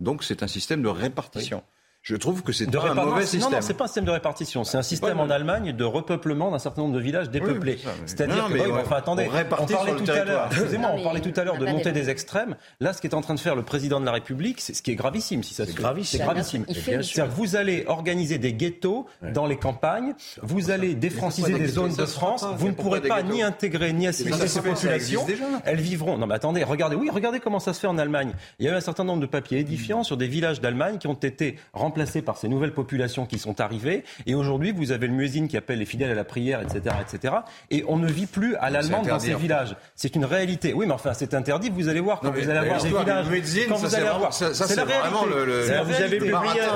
Donc c'est un système de répartition. Je trouve que c'est un répartition. mauvais Non, système. non, c'est pas un système de répartition. C'est un système en le- Allemagne de repeuplement d'un certain nombre de villages dépeuplés. Oui, mais- C'est-à-dire Non, que, mais oui, on- enfin, attendez, on parlait sur le tout à l'heure, excusez-moi, Non, on parlait tout à l'heure de montée des- extrêmes. Là, ce qui est en train de faire le président de la République, c'est ce qui est gravissime, si ça se gravissime. C'est gravissime. C'est-à-dire que vous allez organiser des ghettos dans les campagnes, vous allez défranciser des zones de France, vous ne pourrez pas ni intégrer ni assimiler ces populations. Elles vivront. Non, mais attendez, regardez, oui, regardez comment ça se fait en Allemagne. Il y a eu un certain nombre de papiers édifiants sur des villages d'Allemagne qui ont été remplis remplacés par ces nouvelles populations qui sont arrivées. Et aujourd'hui, vous avez le muezzin qui appelle les fidèles à la prière, etc., etc. Et on ne vit plus à l'allemande dans ces villages. C'est une réalité. Oui, mais enfin, c'est interdit. Vous allez voir quand vous allez avoir des villages. quand vous allez avoir, ça, c'est vraiment le. Vous avez publié.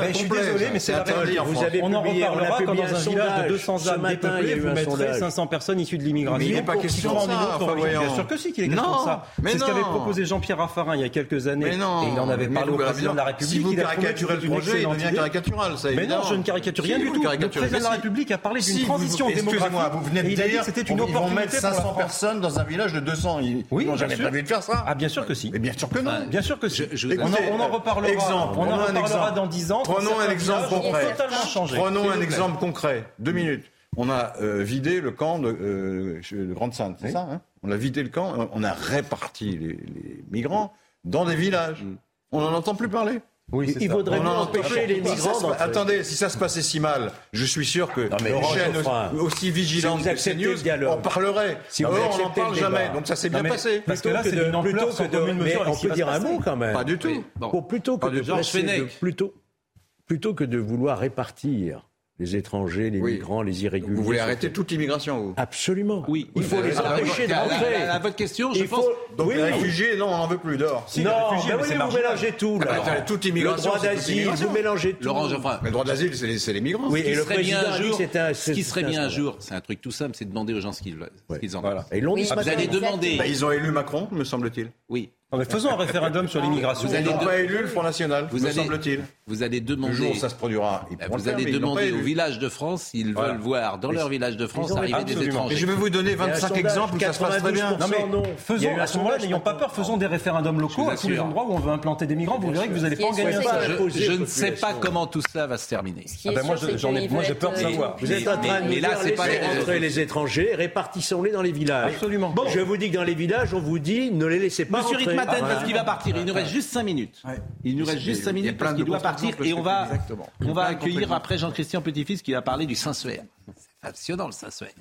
Je suis désolé, mais c'est la réalité. On en reparlera quand dans un village de 200 âmes vous mettrez 500 personnes issues de l'immigration. Il n'est pas question de ça. Bien sûr que si, qu'il est question de ça. C'est ce qu'avait proposé Jean-Pierre Raffarin il y a quelques années. Et il en avait parlé au président de la République. Si vous caricaturez le projet, il devient caricatural. Ça, mais non, je ne caricature rien du tout. Le président de la République a parlé d'une transition démographique. Vous venez de dire c'était une opportunité. Ils vont mettre 500 personnes dans un village de 200. Oui, ils n'ont jamais prévu de faire ça. Ah, bien sûr que si. Mais bien sûr que non. Bien sûr que si. On en reparlera. On en reparlera dans 10 ans. Prenons un exemple concret. Prenons un exemple concret. Deux minutes. On a vidé le camp de Grande-Sainte, c'est ça On a vidé le camp, on a réparti les migrants dans des villages. Mm. On n'en entend plus parler. Oui, il faudrait empêcher les migrants. attendez, si ça se passait si mal, je suis sûr que les chaînes aussi vigilantes que CNews en parlerait. Si vous on n'en parle jamais, donc ça s'est bien passé. Parce que là, c'est une ampleur sans commune mesure. On peut dire un mot quand même. Pas du tout. Pour plutôt que de plutôt plutôt que de vouloir répartir les étrangers, les migrants, les irréguliers. Vous voulez arrêter toute l'immigration, vous? Absolument. Oui, il faut les empêcher d'entrer. À votre question, je pense. Donc les réfugiés, non, on n'en veut plus dehors. Si, non, réfugiés, mais vous mélangez tout. Là. Ah, toute immigration. Le droit d'asile, vous mélangez tout. Laurent Geoffrin. Mais le droit d'asile, c'est les, migrants. Oui, et le président dit un. Ce qui serait bien un jour, c'est un truc tout simple, c'est de demander aux gens ce qu'ils en veulent. Et l'ont dit Vous allez demander. Ils ont élu Macron, me semble-t-il. Oui. Non, mais faisons un référendum sur l'immigration. Vous n'avez pas élu le Front National, me semble-t-il. Vous allez demander. Le jour où ça se produira, vous allez demander au village de France s'ils veulent voir dans leur village de France arriver des étrangers. Et je vais vous donner 25 exemples où ça se passe très bien. Non, mais faisons, à ce moment-là, n'ayons pas peur, faisons des référendums locaux à tous les endroits où on veut implanter des migrants. Vous verrez que vous n'allez pas en gagner Je ne sais pas comment tout cela va se terminer. Ah ben, moi, j'ai peur de savoir. Vous êtes en train de laisser les étrangers, répartissons-les dans les villages. Absolument. Je vous dis que dans les villages, on vous dit ne les laissez pas Parce qu'il va il nous reste juste 5 minutes. Il nous reste juste 5 minutes parce qu'il doit partir et on va, on va accueillir après Jean-Christian Petit-Fils qui va parler du Saint-Suaire. C'est passionnant le Saint-Suaire.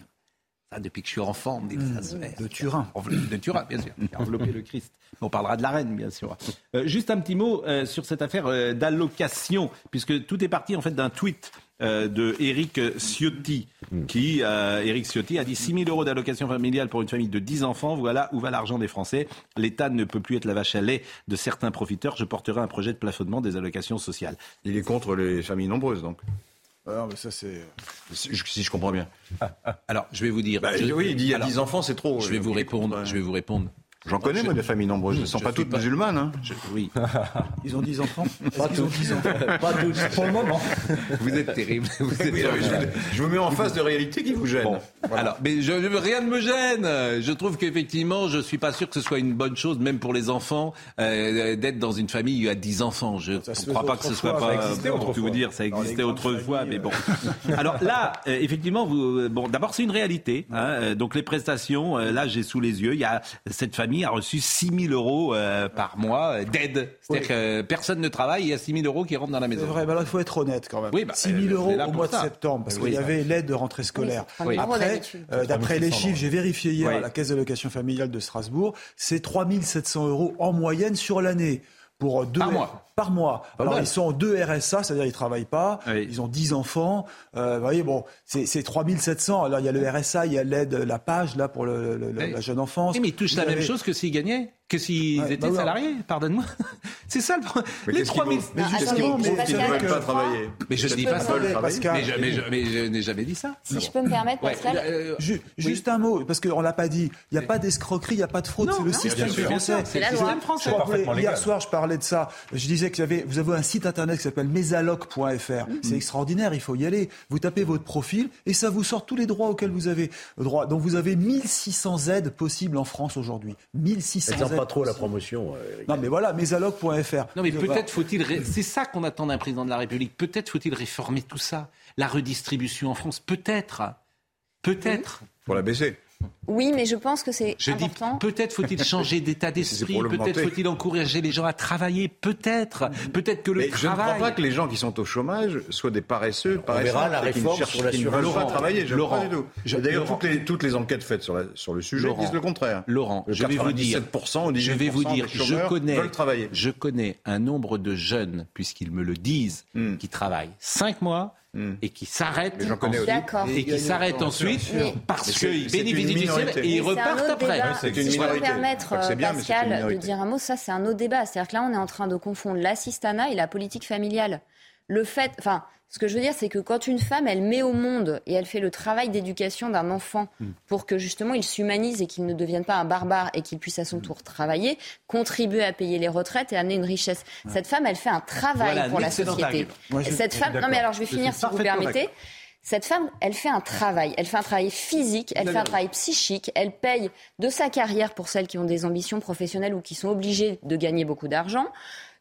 Ça, depuis que je suis enfant, on dit le Saint-Suaire. De Turin. De Turin, bien sûr. Envelopper le Christ. On parlera de la reine, bien sûr. Euh, juste un petit mot euh, sur cette affaire euh, d'allocation, puisque tout est parti en fait d'un tweet euh, de Eric Ciotti, qui, euh, Eric Ciotti, a dit 6 000 euros d'allocation familiale pour une famille de 10 enfants. Voilà où va l'argent des Français. L'État ne peut plus être la vache à lait de certains profiteurs. Je porterai un projet de plafonnement des allocations sociales. Il est contre les familles nombreuses, donc. Ah, mais ça, c'est. Si je comprends bien. Alors, je vais vous dire. Bah, oui, il dit il y a 10 enfants, c'est trop. Je vais vous répondre. Je vais vous répondre. J'en connais, moi, des familles nombreuses. Elles ne sont pas toutes musulmanes. Hein. oui. Ils ont 10 enfants Pas tous. Pas tous. Pour le moment. Vous êtes terrible. Vous êtes je, vous mets en face de réalité qui vous gêne. Alors, mais je, rien ne me gêne. Je trouve qu'effectivement, je ne suis pas sûr que ce soit une bonne chose, même pour les enfants, euh, d'être dans une famille où il y a 10 enfants. Je ne crois pas que ce soit pas. Pour tout vous dire, ça existait autrefois, mais bon. Alors là, euh, effectivement, vous, bon, d'abord, c'est une réalité. Hein, donc les prestations, euh, là, j'ai sous les yeux, il y a cette famille a reçu 6 000 euros euh, par mois euh, d'aide. C'est-à-dire que personne ne travaille, il y a 6 000 euros qui rentrent dans la maison. C'est vrai, il faut être honnête quand même. Oui, 6 bah, 000 euh, euros au mois de septembre, parce qu'il y avait l'aide de rentrée scolaire. Après, d'après les chiffres, j'ai vérifié hier à la Caisse d'allocation familiale de Strasbourg, c'est 3 700 euros en moyenne sur l'année pour deux par mois. Par mois. Alors ils sont deux RSA, c'est-à-dire ils travaillent pas, ils ont 10 enfants. Euh, vous voyez, bon, c'est 3700. Alors il y a le RSA, il y a l'aide, la page là pour le, la jeune enfance. mais ils touchent la même chose que s'ils gagnaient que s'ils étaient bah salariés, pardonne-moi. c'est ça le problème. Les 3000. Mais qu'ils ne veulent pas travailler? Mais je ne dis pas ça. Mais je n'ai jamais dit ça. Si je peux me permettre, Pascal. Euh, juste un mot, parce qu'on ne l'a pas dit. Il n'y a pas d'escroquerie, il n'y a pas de fraude. C'est le système français. C'est la loi. français. Hier soir, je parlais de ça. Je disais que vous avez un site internet qui s'appelle mesaloc.fr. Mm. C'est extraordinaire, il faut y aller. Vous tapez votre profil et ça vous sort tous les droits auxquels vous avez droit. Donc vous avez 1600 aides possibles en France aujourd'hui. 1600 pas trop la promotion. Euh, non, mais voilà, mesalog.fr. Non, mais peut-être faut-il. C'est ça qu'on attend d'un président de la République. Peut-être faut-il réformer tout ça. La redistribution en France, peut-être. Peut-être. Pour la baisser. Oui, mais je pense que c'est important. peut-être faut-il changer d'état d'esprit, peut-être faut-il encourager les gens à travailler, peut-être. Peut-être que le mais travail... Je ne crois pas que les gens qui sont au chômage soient des paresseux, On verra la réforme qui, sur la pas travailler. Je Laurent, pas D'ailleurs, toutes les, toutes les enquêtes faites sur, la, sur le sujet Laurent, disent le contraire. Laurent, je vais vous dire, je vais vous dire, je connais, je connais un nombre de jeunes, puisqu'ils me le disent, Hmm. qui travaillent cinq mois et qui s'arrêtent et qui s'arrêtent ensuite parce qu'ils bénéficient du système et ils Mais c'est un repartent après. c'est une je peux permettre, bien, Pascal, de dire un mot, ça c'est un autre débat. C'est-à-dire que là, on est en train de confondre l'assistanat et la politique familiale. Le fait, enfin, ce que je veux dire, c'est que quand une femme, elle met au monde et elle fait le travail d'éducation d'un enfant Hmm. pour que justement il s'humanise et qu'il ne devienne pas un barbare et qu'il puisse à son tour travailler, contribuer à payer les retraites et amener une richesse. Cette femme, elle fait un travail Voilà, pour la société. argument. Moi, je- Cette je femme, non mais alors je vais Je finir si vous permettez. Cette femme, elle fait un travail. Elle fait un travail physique, elle fait un travail psychique, elle paye de sa carrière pour celles qui ont des ambitions professionnelles ou qui sont obligées de gagner beaucoup d'argent.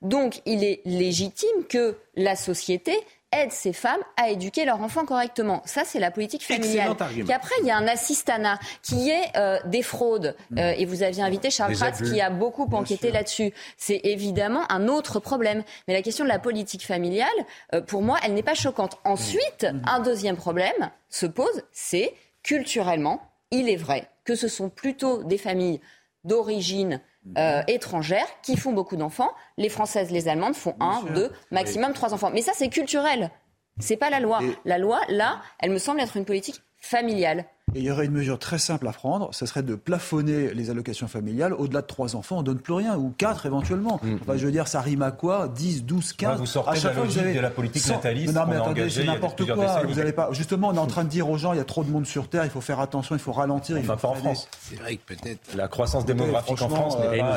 Donc, il est légitime que la société aide ces femmes à éduquer leurs enfants correctement. Ça, c'est la politique familiale. Puis après, il y a un assistanat qui est euh, des fraudes. Euh, et vous aviez invité Charles Les Prats qui a beaucoup enquêté là-dessus. C'est évidemment un autre problème. Mais la question de la politique familiale, euh, pour moi, elle n'est pas choquante. Ensuite, un deuxième problème se pose, c'est culturellement, il est vrai que ce sont plutôt des familles d'origine euh, étrangère qui font beaucoup d'enfants. Les Françaises, les Allemandes font un, deux, maximum trois enfants. Mais ça, c'est culturel. C'est pas la loi. La loi, là, elle me semble être une politique familiale. Et il y aurait une mesure très simple à prendre, ce serait de plafonner les allocations familiales. Au-delà de trois enfants, on ne donne plus rien, ou quatre éventuellement. Enfin, je veux dire, ça rime à quoi? 10, 12, 15 Ouais, vous sortez À de chaque la fois, logique avez de la politique 100 nataliste Non, mais attendez, c'est il n'importe quoi. Vous allez pas... Justement, on est en train de dire aux gens, il y a trop de monde sur Terre, il faut faire attention, il faut ralentir. il Enfin, faut pas en. France. C'est vrai que peut-être. La croissance démographique en France euh, Et nous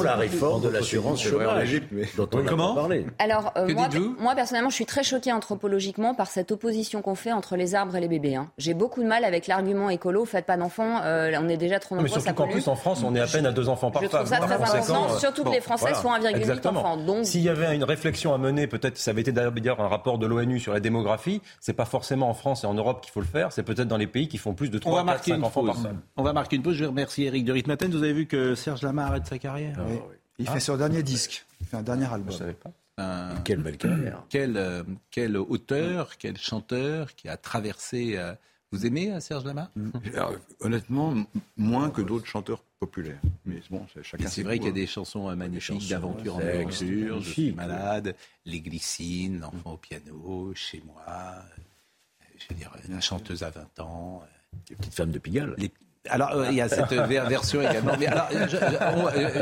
que- la réforme de l'assurance chômage, dont on Comment a parlé. Alors, euh, moi, personnellement, je suis très choquée anthropologiquement par cette opposition qu'on fait entre les arbres et les bébés. hein. J'ai beaucoup de mal avec l'argument écolo, faites pas d'enfants, euh, on est déjà trop mais nombreux, ça surtout qu'en plus, en France, on est à peine à deux enfants par Je femme. trouve ça Par très important, euh, surtout que bon, les Françaises voilà, font 1,8 exactement. enfants. Donc, S'il y avait une réflexion à mener, peut-être ça avait été d'ailleurs un rapport de l'ONU sur la démographie, c'est pas forcément en France et en Europe qu'il faut le faire, c'est peut-être dans les pays qui font plus de On 3, va 4, marquer 5 une enfants par pause. femme. On va marquer une pause. Je vais remercier Eric de Ritmaten. Vous avez vu que Serge Lama arrête sa carrière. Oui. Il fait son dernier disque, il fait un dernier album. Je savais pas. Un- Quelle belle carrière. quel, euh, quel auteur, quel chanteur qui a traversé. Vous aimez euh, Serge Lama? Alors, honnêtement, moins que d'autres chanteurs populaires. Mais bon, c'est chacun C'est vrai qu'il y a hein. des chansons euh, magnifiques d'aventure en aventure. Je suis malade, Les Glycines, L'enfant au piano, Chez moi. euh, Je veux dire, La chanteuse à 20 ans. Les petites femmes de Pigalle. les- Alors, euh, il y a cette ver- version également. Mais alors,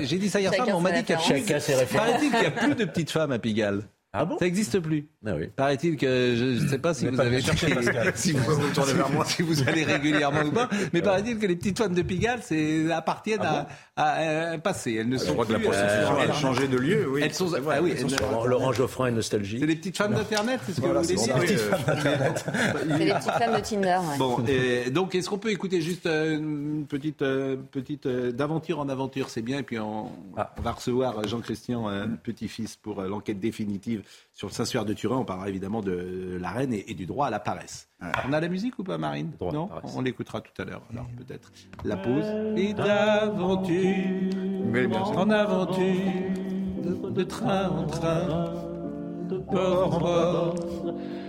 j'ai dit ça hier soir, mais on m'a dit qu'il n'y a plus de petites femmes à Pigalle. Ah bon? Ça n'existe plus. Ah oui. Paraît-il que je ne sais pas si Vous avez Pascal. si vous, Vous tournez vers moi. si vous allez régulièrement ou pas, mais paraît-il que les petites femmes de Pigalle c'est, appartiennent à, à un passé. Elles ne Je sont crois que la plus, prostitution euh, a changé de lieu, oui. elles sont, ah oui, elles sont elles- sur- Laurent, Geoffrin est nostalgique. c'est les petites femmes d'internet, c'est ce que vous voulez c'est dire oui, Oui. euh, c'est les petites femmes de Tinder. Bon, donc est-ce qu'on peut écouter juste euh, une petite, euh, petite euh, d'aventure en aventure, c'est bien, et puis on, va recevoir Jean-Christian euh, Petit-Fils pour euh, l'enquête définitive sur le Saint-Suaire de Turin. On parlera évidemment de la reine et du droit à la paresse. On a la musique ou pas, Marine Droit Non, on l'écoutera tout à l'heure. Alors peut-être la pause. Et d'aventure Mais bien sûr. en aventure, de, de train en train, de port en port,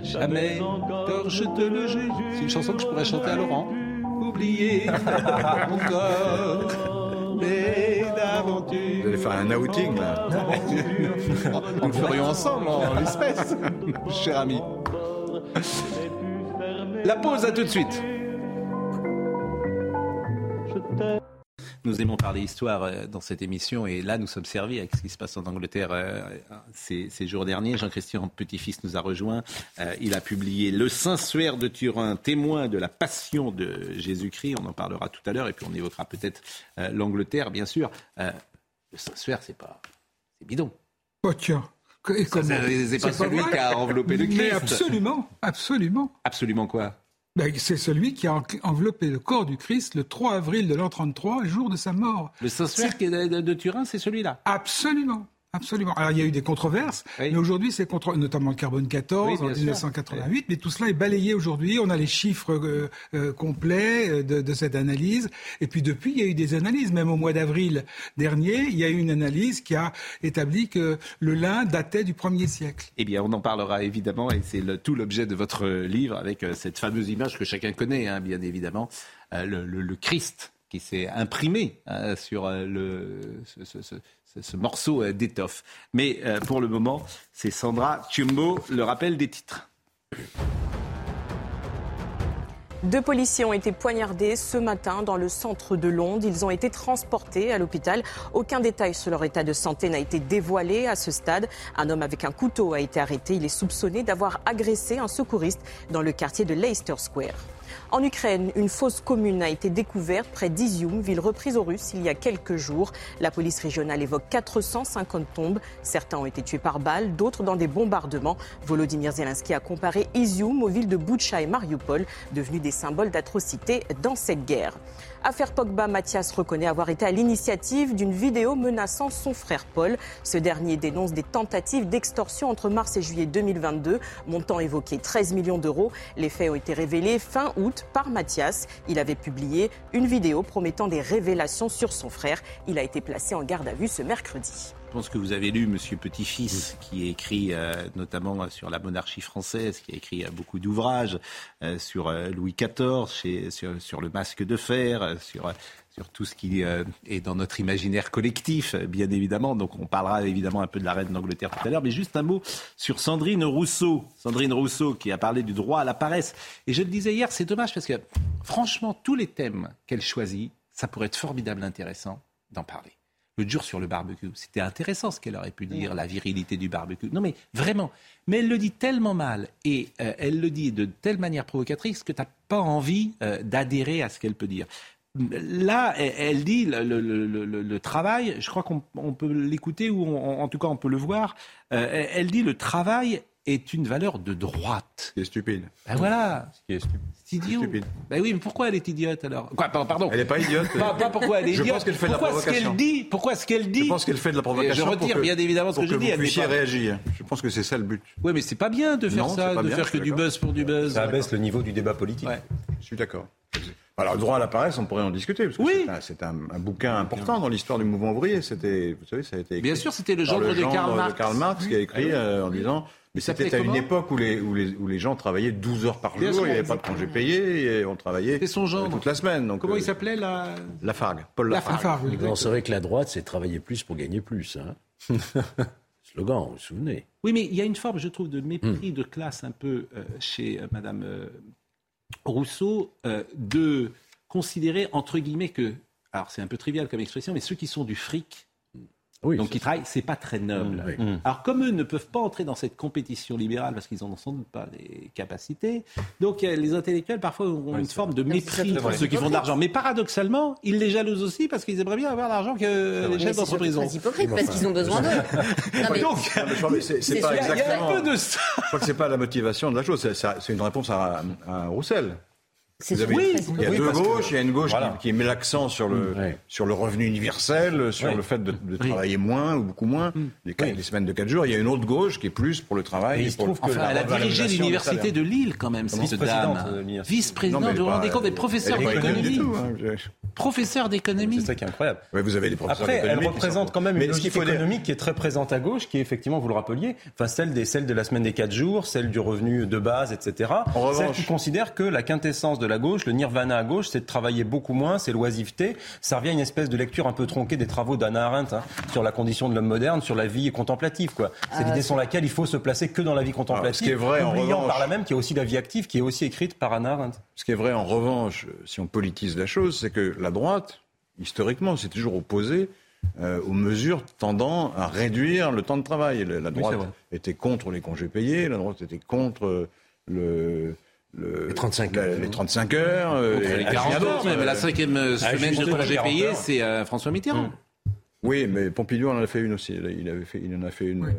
jamais encore je te le jure. C'est une chanson que je pourrais chanter à Laurent. Oublier encore, mais d'aventure. Vous allez faire un outing, là. Nous le ferions ensemble, en l'espèce, cher ami. La pause, à tout de suite. Nous aimons parler histoire euh, dans cette émission et là nous sommes servis avec ce qui se passe en Angleterre euh, ces, ces jours derniers. Jean-Christian Petit-Fils nous a rejoint. Euh, il a publié Le Saint-Suaire de Turin, témoin de la passion de Jésus-Christ. On en parlera tout à l'heure et puis on évoquera peut-être l'Angleterre, bien sûr. Le Saint-Suaire, c'est pas, c'est bidon. Oh tiens. Et comment C'est pas celui qui a enveloppé le Christ. Mais absolument, absolument. Absolument quoi? Ben, c'est celui qui a en- enveloppé le corps du Christ le 3 avril de l'an 33, le jour de sa mort. Le Saint-Suaire qui est de, de- de Turin, c'est celui-là? Absolument, Absolument. Alors il y a eu des controverses, mais aujourd'hui c'est contre, notamment le carbone 14 en 1988, mais tout cela est balayé aujourd'hui. On a les chiffres euh, euh, complets euh, de, de, cette analyse. Et puis depuis, il y a eu des analyses. Même au mois d'avril dernier, il y a eu une analyse qui a établi que le lin datait du 1er siècle. Eh bien, on en parlera évidemment, et c'est tout l'objet de votre livre avec cette fameuse image que chacun connaît, hein, bien évidemment, le, le, le Christ qui s'est imprimé hein, sur le, ce, ce, ce morceau euh, d'étoffe. Mais euh, pour le moment, c'est Sandra Thiumbo, le rappel des titres. Deux policiers ont été poignardés ce matin dans le centre de Londres. Ils ont été transportés à l'hôpital. Aucun détail sur leur état de santé n'a été dévoilé à ce stade. Un homme avec un couteau a été arrêté. Il est soupçonné d'avoir agressé un secouriste dans le quartier de Leicester Square. En Ukraine, une fosse commune a été découverte près d'Izium, ville reprise aux Russes il y a quelques jours. La police régionale évoque 450 tombes. Certains ont été tués par balles, d'autres dans des bombardements. Volodymyr Zelensky a comparé Izium aux villes de Butcha et Mariupol, devenues des symboles d'atrocité dans cette guerre. Affaire Pogba, Mathias reconnaît avoir été à l'initiative d'une vidéo menaçant son frère Paul. Ce dernier dénonce des tentatives d'extorsion entre mars et juillet 2022, montant évoqué 13 millions d'euros. Les faits ont été révélés fin août par Mathias. Il avait publié une vidéo promettant des révélations sur son frère. Il a été placé en garde à vue ce mercredi. Je pense que vous avez lu Monsieur Petit-Fils, qui écrit euh, notamment sur la monarchie française, qui a écrit euh, beaucoup d'ouvrages euh, sur Louis XIV, chez, sur, sur, le masque de fer, sur, sur tout ce qui est dans notre imaginaire collectif, bien évidemment. Donc on parlera évidemment un peu de la reine d'Angleterre tout à l'heure, mais juste un mot sur Sandrine Rousseau. Sandrine Rousseau qui a parlé du droit à la paresse. Et je le disais hier, c'est dommage parce que franchement, tous les thèmes qu'elle choisit, ça pourrait être formidable intéressant d'en parler le dur sur le barbecue. C'était intéressant ce qu'elle aurait pu dire, la virilité du barbecue. Non mais vraiment. Mais elle le dit tellement mal et euh, elle le dit de telle manière provocatrice que tu n'as pas envie euh, d'adhérer à ce qu'elle peut dire. Là, elle dit le, travail, je crois qu'on peut l'écouter ou en tout cas on peut le voir, euh, elle dit le travail est une valeur de droite. C'est stupide. Ben voilà. Ce qui est stupide. C'est idiot. Stupide. Ben oui, mais pourquoi elle est idiote alors? Quoi, Pardon. Elle n'est pas idiote. Pas, pas, pourquoi elle est idiote. Je pense qu'elle fait pourquoi de la provocation. Ce qu'elle dit, pourquoi ce qu'elle dit? Je pense qu'elle fait de la provocation. je retire bien évidemment ce que, que je dis. Vous puissiez pas... réagir. Je pense que c'est ça le but. Oui, mais c'est pas bien de faire non, ça, de bien, faire que du buzz pour du buzz. Ça abaisse le niveau du débat politique. Ouais. Je suis d'accord. Alors, le droit à la paresse, on pourrait en discuter. Parce que oui. C'est un, un, un, bouquin important dans l'histoire du mouvement ouvrier. C'était, vous savez, ça a été écrit Bien sûr, c'était le genre de, Karl Marx. de Karl Marx qui a écrit euh, en disant mais c'était à une époque où les, où, les, où les gens travaillaient 12 heures par jour, il n'y avait pas de congé payé, et on travaillait son genre. toute la semaine. Donc, Comment euh, il s'appelait la... Lafargue, Paul Lafargue. Lafargue oui, non, c'est vrai que la droite, c'est travailler plus pour gagner plus. Hein. Slogan, vous vous souvenez Oui, mais il y a une forme, je trouve, de mépris de classe un peu euh, chez euh, Madame euh, Rousseau de considérer, entre guillemets, que, alors c'est un peu trivial comme expression, mais ceux qui sont du fric, oui, donc qui travaillent, c'est pas très noble. Mmh, oui. Alors comme eux ne peuvent pas entrer dans cette compétition libérale parce qu'ils n'en ont sans doute pas les capacités, donc les intellectuels parfois ont Oui, une c'est forme de mépris C'est pour ceux qui font de l'argent. Mais paradoxalement, ils les jalousent aussi parce qu'ils aimeraient bien avoir l'argent que les chefs c'est d'entreprise ont. très hypocrite parce qu'ils ont besoin d'eux. Mais- Donc, Non, mais je crois que c'est- c'est C'est pas sûr, il y a exactement. un peu de ça. Je crois que c'est pas la motivation de la chose. C'est- C'est c'est une réponse à, à Roussel. C'est Oui, Il y a deux que- gauches, il y a une gauche Voilà. qui, qui met l'accent sur le, Ouais. sur le revenu universel, sur Oui. le fait de, de travailler moins ou beaucoup moins, les, Oui. les semaines de 4 jours. Il y a une autre gauche qui est plus pour le travail. Et et il se pour- trouve que enfin, Enfin, elle a dirigé l'université de Lille quand même, cette Vice-présidente dame. de l'université. Vice-présidente, vous vous rendez compte, économique du d'économie. hein. Professeur d'économie. C'est ça qui est incroyable. Vous avez des professeurs Après, elle représente quand même une logique économique qui est très présente à gauche, qui est effectivement, vous le rappeliez, enfin celle de la semaine des 4 jours, celle du revenu de base, etc. Celle qui considère que la quintessence de la gauche, le nirvana à gauche, c'est de travailler beaucoup moins, c'est l'oisiveté. Ça revient à une espèce de lecture un peu tronquée des travaux d'Anna Arendt hein, sur la condition de l'homme moderne, sur la vie contemplative. quoi. C'est l'idée sur laquelle il faut se placer que dans la vie contemplative, Alors, ce qui est vrai, en revanche- par là même qu'il y a aussi la vie active, qui est aussi écrite par Anna Arendt. Ce qui est vrai, en revanche, si on politise la chose, c'est que la droite, historiquement, s'est toujours opposée euh, aux mesures tendant à réduire le temps de travail. La, droite était contre les congés payés, la droite était contre le... le- Les 35 la- heures. les 35 heures. euh, Contre et- les et 40 rien heures, même. La Euh, cinquième semaine de congé 40 payé, c'est euh, François Mitterrand. Oui, mais Pompidou en a fait une aussi. Il, avait fait, il en a fait une euh,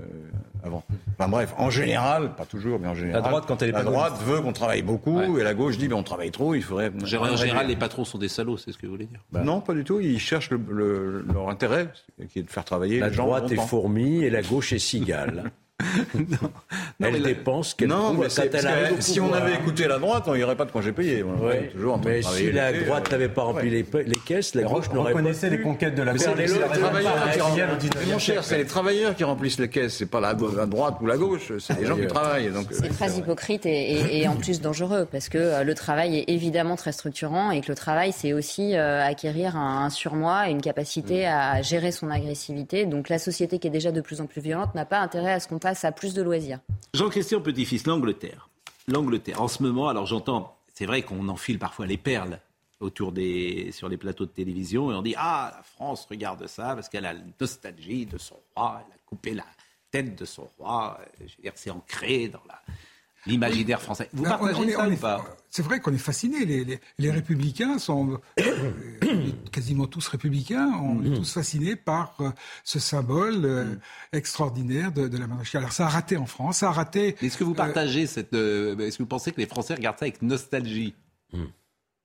avant. Enfin bref, en général, pas toujours, mais en général. La droite, quand elle est La droite veut qu'on travaille beaucoup et la gauche dit, ben, on travaille trop, il faudrait. En général, les patrons sont des salauds, c'est ce que vous voulez dire bah, Non, pas du tout. Ils cherchent le, leur intérêt, qui est de faire travailler la les gens. La droite est fourmi et la gauche est cigale. non, elle dépense qu'elle non, mais si on avait écouté la droite, on n'y aurait pas de congés payés. Ouais. Toujours mais si la droite n'avait pas rempli les, les, caisses, la gauche n'aurait pas. reconnaissait les conquêtes de la gauche. C'est les travailleurs qui remplissent les caisses, c'est pas la, droite ou la gauche, c'est les gens qui travaillent. C'est très hypocrite et, en plus dangereux parce que le travail est évidemment très structurant et que le travail, c'est aussi acquérir un surmoi et une capacité à gérer son agressivité. Donc la société qui est déjà de plus en plus violente n'a pas intérêt à ce qu'on plus de loisirs. Jean-Christian Petit-Fils, l'Angleterre. L'Angleterre, en ce moment, alors j'entends, c'est vrai qu'on enfile parfois les perles autour des, sur les plateaux de télévision et on dit Ah, la France regarde ça parce qu'elle a la nostalgie de son roi, elle a coupé la tête de son roi. C'est ancré dans la, l'imaginaire français. Vous partagez ça ou pas C'est vrai qu'on est fasciné. Les, républicains sont euh, quasiment tous républicains. On est mhm. tous fascinés par euh, ce symbole euh, mhm. extraordinaire de, la monarchie. Alors ça a raté en France, ça a raté. Est-ce que vous partagez cette Est-ce que vous pensez que les Français regardent ça avec nostalgie? Mhm.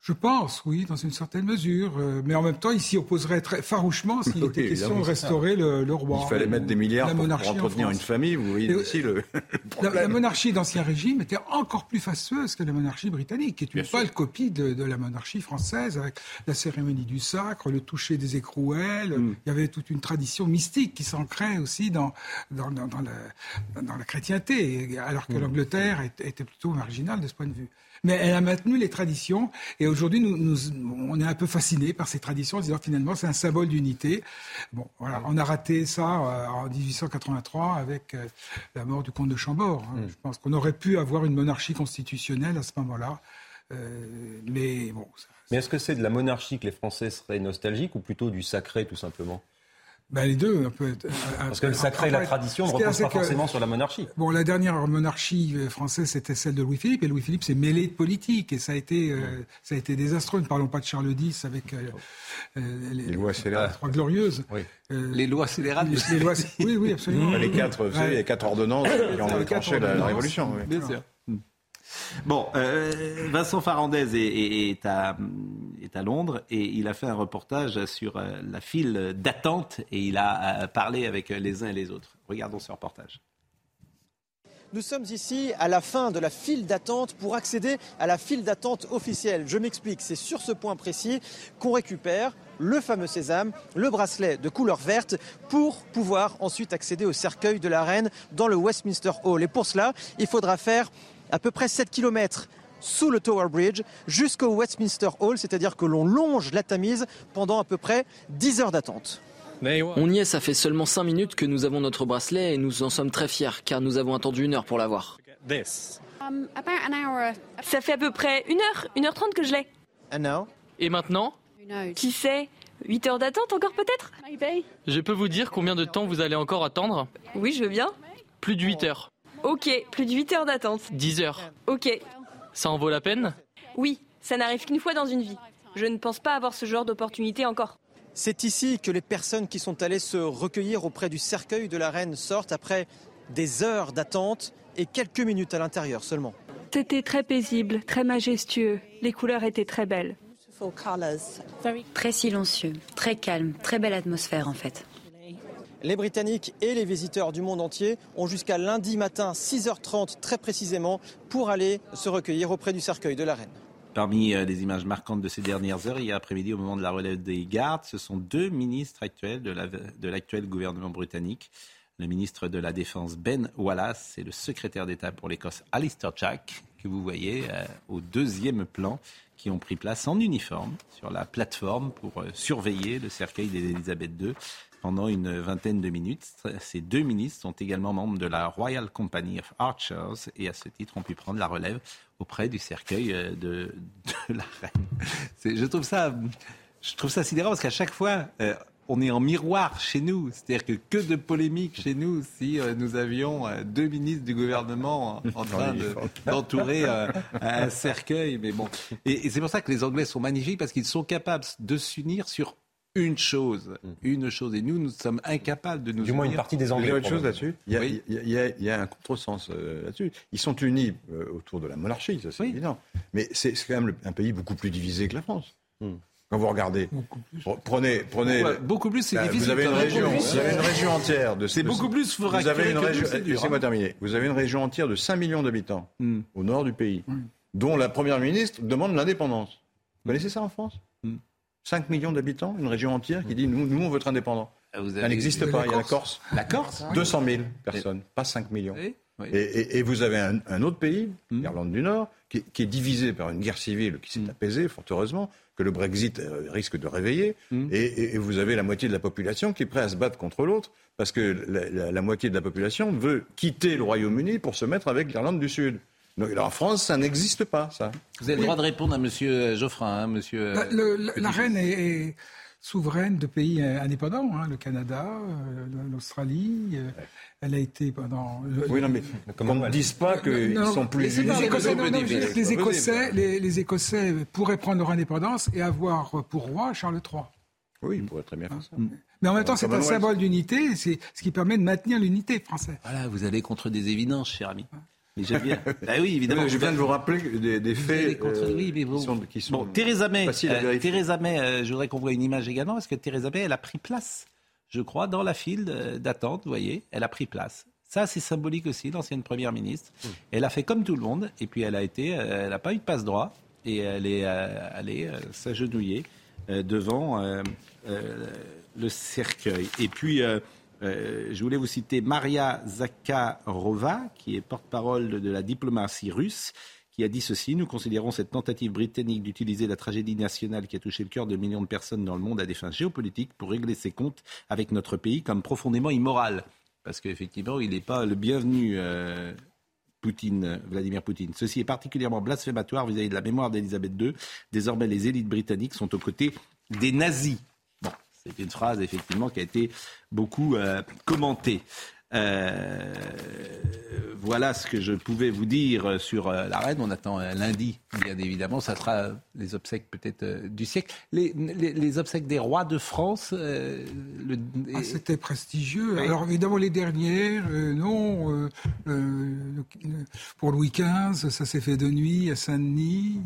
Je pense, oui, dans une certaine mesure. Euh, mais en même temps, il s'y opposerait très farouchement s'il était question de restaurer le, roi. Il fallait mettre des milliards pour, entretenir une famille. Vous voyez aussi le, la, monarchie d'Ancien Régime était encore plus fastueuse que la monarchie britannique, qui est une pâle copie de, la monarchie française, avec la cérémonie du sacre, le toucher des écrouelles. Mm. Il y avait toute une tradition mystique qui s'ancrait aussi dans, dans, dans, la, dans, la, chrétienté, alors que mm. l'Angleterre était plutôt marginale de ce point de vue mais elle a maintenu les traditions. Et aujourd'hui, nous, nous, on est un peu fascinés par ces traditions, en disant finalement c'est un symbole d'unité. Bon, voilà, on a raté ça euh, en 1883 avec euh, la mort du comte de Chambord. Hein. Mm. Je pense qu'on aurait pu avoir une monarchie constitutionnelle à ce moment-là. Euh, mais bon. mais est-ce que c'est de la monarchie que les Français seraient nostalgiques ou plutôt du sacré, tout simplement? Ben, les deux, un peu. Parce que le sacré et la tradition ne reposent pas forcément sur la monarchie. Bon, la dernière monarchie euh, française, c'était celle de Louis-Philippe, et Louis-Philippe s'est mêlé de politique, et ça a été, euh, ça a été désastreux. Ne parlons pas de Charles X avec euh, les, les, lois scélérates. Trois glorieuses. Oui. les lois scélérates. Les, lois, oui, oui, absolument. Les quatre, vous savez, les quatre ordonnances qui ont déclenché la, la, Révolution. Oui. Bien sûr. Bon, euh, Vincent Farandez est, à, Londres et il a fait un reportage sur euh, la file d'attente et il a euh, parlé avec les uns et les autres. Regardons ce reportage. Nous sommes ici à la fin de la file d'attente pour accéder à la file d'attente officielle. Je m'explique, c'est sur ce point précis qu'on récupère le fameux sésame, le bracelet de couleur verte, pour pouvoir ensuite accéder au cercueil de la reine dans le Westminster Hall. Et pour cela, il faudra faire à peu près 7 km sous le Tower Bridge jusqu'au Westminster Hall, c'est-à-dire que l'on longe la Tamise pendant à peu près 10 heures d'attente. On y est, ça fait seulement 5 minutes que nous avons notre bracelet et nous en sommes très fiers car nous avons attendu une heure pour l'avoir. Um, ça fait à peu près une heure, une heure trente que je l'ai. Et maintenant? Qui sait? 8 heures d'attente encore peut-être? Je peux vous dire combien de temps vous allez encore attendre? Oui, je veux bien. Plus de 8 heures. Ok, plus de 8 heures d'attente. 10 heures. Ok. Ça en vaut la peine? Oui, ça n'arrive qu'une fois dans une vie. Je ne pense pas avoir ce genre d'opportunité encore. C'est ici que les personnes qui sont allées se recueillir auprès du cercueil de la reine sortent après des heures d'attente et quelques minutes à l'intérieur seulement. C'était très paisible, très majestueux. Les couleurs étaient très belles. Très silencieux, très calme, très belle atmosphère en fait. Les Britanniques et les visiteurs du monde entier ont jusqu'à lundi matin 6h30 très précisément pour aller se recueillir auprès du cercueil de la reine. Parmi euh, les images marquantes de ces dernières heures, hier après-midi, au moment de la relève des gardes, ce sont deux ministres actuels de l'actuel gouvernement britannique. Le ministre de la Défense Ben Wallace et le secrétaire d'État pour l'Écosse Alistair Jack, que vous voyez euh, au deuxième plan, qui ont pris place en uniforme sur la plateforme pour euh, surveiller le cercueil d'Elisabeth II pendant une vingtaine de minutes. Ces deux ministres sont également membres de la Royal Company of Archers et à ce titre ont pu prendre la relève auprès du cercueil euh, de, la reine. Je trouve ça, je trouve ça sidérant parce qu'à chaque fois, euh, on est en miroir chez nous. C'est-à-dire que que de polémiques chez nous si euh, nous avions deux ministres du gouvernement en, train d'entourer un cercueil. Mais bon, et c'est pour ça que les Anglais sont magnifiques parce qu'ils sont capables de s'unir sur une chose, une chose, et nous, nous sommes incapables de nous. Du moins une partie des Anglais. Il y a autre chose là-dessus. Il, y a un contresens euh, là-dessus. Ils sont unis euh, autour de la monarchie, ça c'est évident. Mais c'est quand même un pays beaucoup plus divisé que la France. Hmm. Quand vous regardez, prenez, prenez. beaucoup plus, c'est bah, difficile. Vous avez une région, vous avez une région entière de. C'est beaucoup plus. Vous avez une région. Laissez-moi terminer. Vous avez une région entière de 5 millions d'habitants hmm. au nord du pays, dont la première ministre demande l'indépendance. Vous connaissez ça en France? 5 millions d'habitants, une région entière qui dit nous, nous on veut être indépendants. Ah, ça n'existe pas. Il y a la Corse. La Corse 200 000 personnes, pas 5 millions. Et, vous avez un, autre pays, hmm. l'Irlande du Nord, qui, est divisé par une guerre civile qui s'est hmm. apaisée, fort heureusement, que le Brexit euh, risque de réveiller. Hmm. Et, vous avez la moitié de la population qui est prête à se battre contre l'autre, parce que la, moitié de la population veut quitter le Royaume-Uni pour se mettre avec l'Irlande du Sud. En France, ça n'existe pas, ça. Vous avez le droit de répondre à M. Geoffrin, hein, monsieur. Bah, la reine est, souveraine de pays euh, indépendants, hein, le Canada, euh, l'Australie. Elle a été pendant. Oui, non, mais qu'on ne dise pas qu'ils sont plus. Les, Écossais, les, Écossais, les, Écossais pourraient prendre leur indépendance et avoir pour roi Charles III. Oui, ils pourraient très bien faire ça. Mais en même temps, c'est un symbole d'unité, c'est ce qui permet de maintenir l'unité française. Voilà, vous allez contre des évidences, cher ami. Mais j'aime bien. bah oui, évidemment. je viens de vous rappeler des, faits euh, oui, mais qui, sont, qui sont. Bon, Theresa May, euh, Theresa May euh, je voudrais qu'on voit une image également, parce que Theresa May, elle a pris place, je crois, dans la file d'attente, vous voyez, elle a pris place. Ça, c'est symbolique aussi, l'ancienne première ministre. Elle a fait comme tout le monde, et puis elle a été, elle n'a pas eu de passe droit, et elle est allée s'agenouiller devant le cercueil. Et puis. Euh, je voulais vous citer Maria Zakharova, qui est porte-parole de la diplomatie russe, qui a dit ceci Nous considérons cette tentative britannique d'utiliser la tragédie nationale qui a touché le cœur de millions de personnes dans le monde à des fins géopolitiques pour régler ses comptes avec notre pays comme profondément immoral. Parce qu'effectivement, il n'est pas le bienvenu. Euh, Poutine, Vladimir Poutine. Ceci est particulièrement blasphématoire vis-à-vis de la mémoire d'Elisabeth II. Désormais, les élites britanniques sont aux côtés des nazis. C'est une phrase effectivement qui a été beaucoup euh, commentée. Euh, voilà ce que je pouvais vous dire sur euh, la reine. On attend lundi, bien évidemment. Ça sera les obsèques peut-être du siècle. Les, obsèques des rois de France. Ah, c'était prestigieux. Alors évidemment les dernières, non. pour Louis XV, ça s'est fait de nuit à Saint-Denis.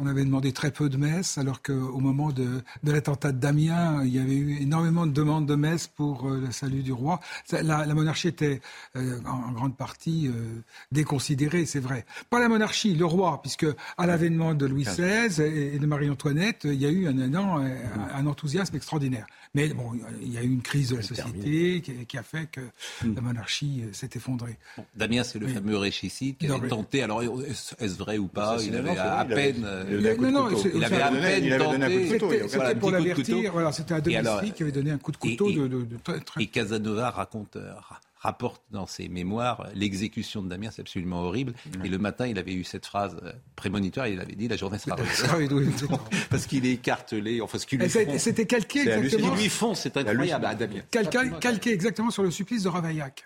on avait demandé très peu de messes, alors qu'au moment de, de l'attentat de Damien, il y avait eu énormément de demandes de messes pour le salut du roi. La, monarchie était euh, en, grande partie euh, déconsidérée, c'est vrai. Pas la monarchie, le roi, puisque à l'avènement de Louis XVI et de Marie-Antoinette, il y a eu un, un, un enthousiasme extraordinaire. Mais bon, il y a eu une crise de la société qui, a fait que hmm. la monarchie euh, s'est effondrée. Damien, c'est le fameux réchicide qui a tenté. Alors, est-ce vrai ou pas? Il avait à peine. Il avait à peine tenté. C'était pour l'avertir. Voilà, c'était un domestique qui avait donné un coup de couteau de, Et Casanova raconte euh, rapporte dans ses mémoires l'exécution de Damien, c'est absolument horrible. Et le matin, il avait eu cette phrase euh, prémonitoire, il avait dit la journée sera heureuse. Parce qu'il est écartelé, enfin ce qu'il lui font. C'était calqué exactement. Lui font, c'est incroyable à Damien. Calqué, exactement sur le supplice de Ravaillac.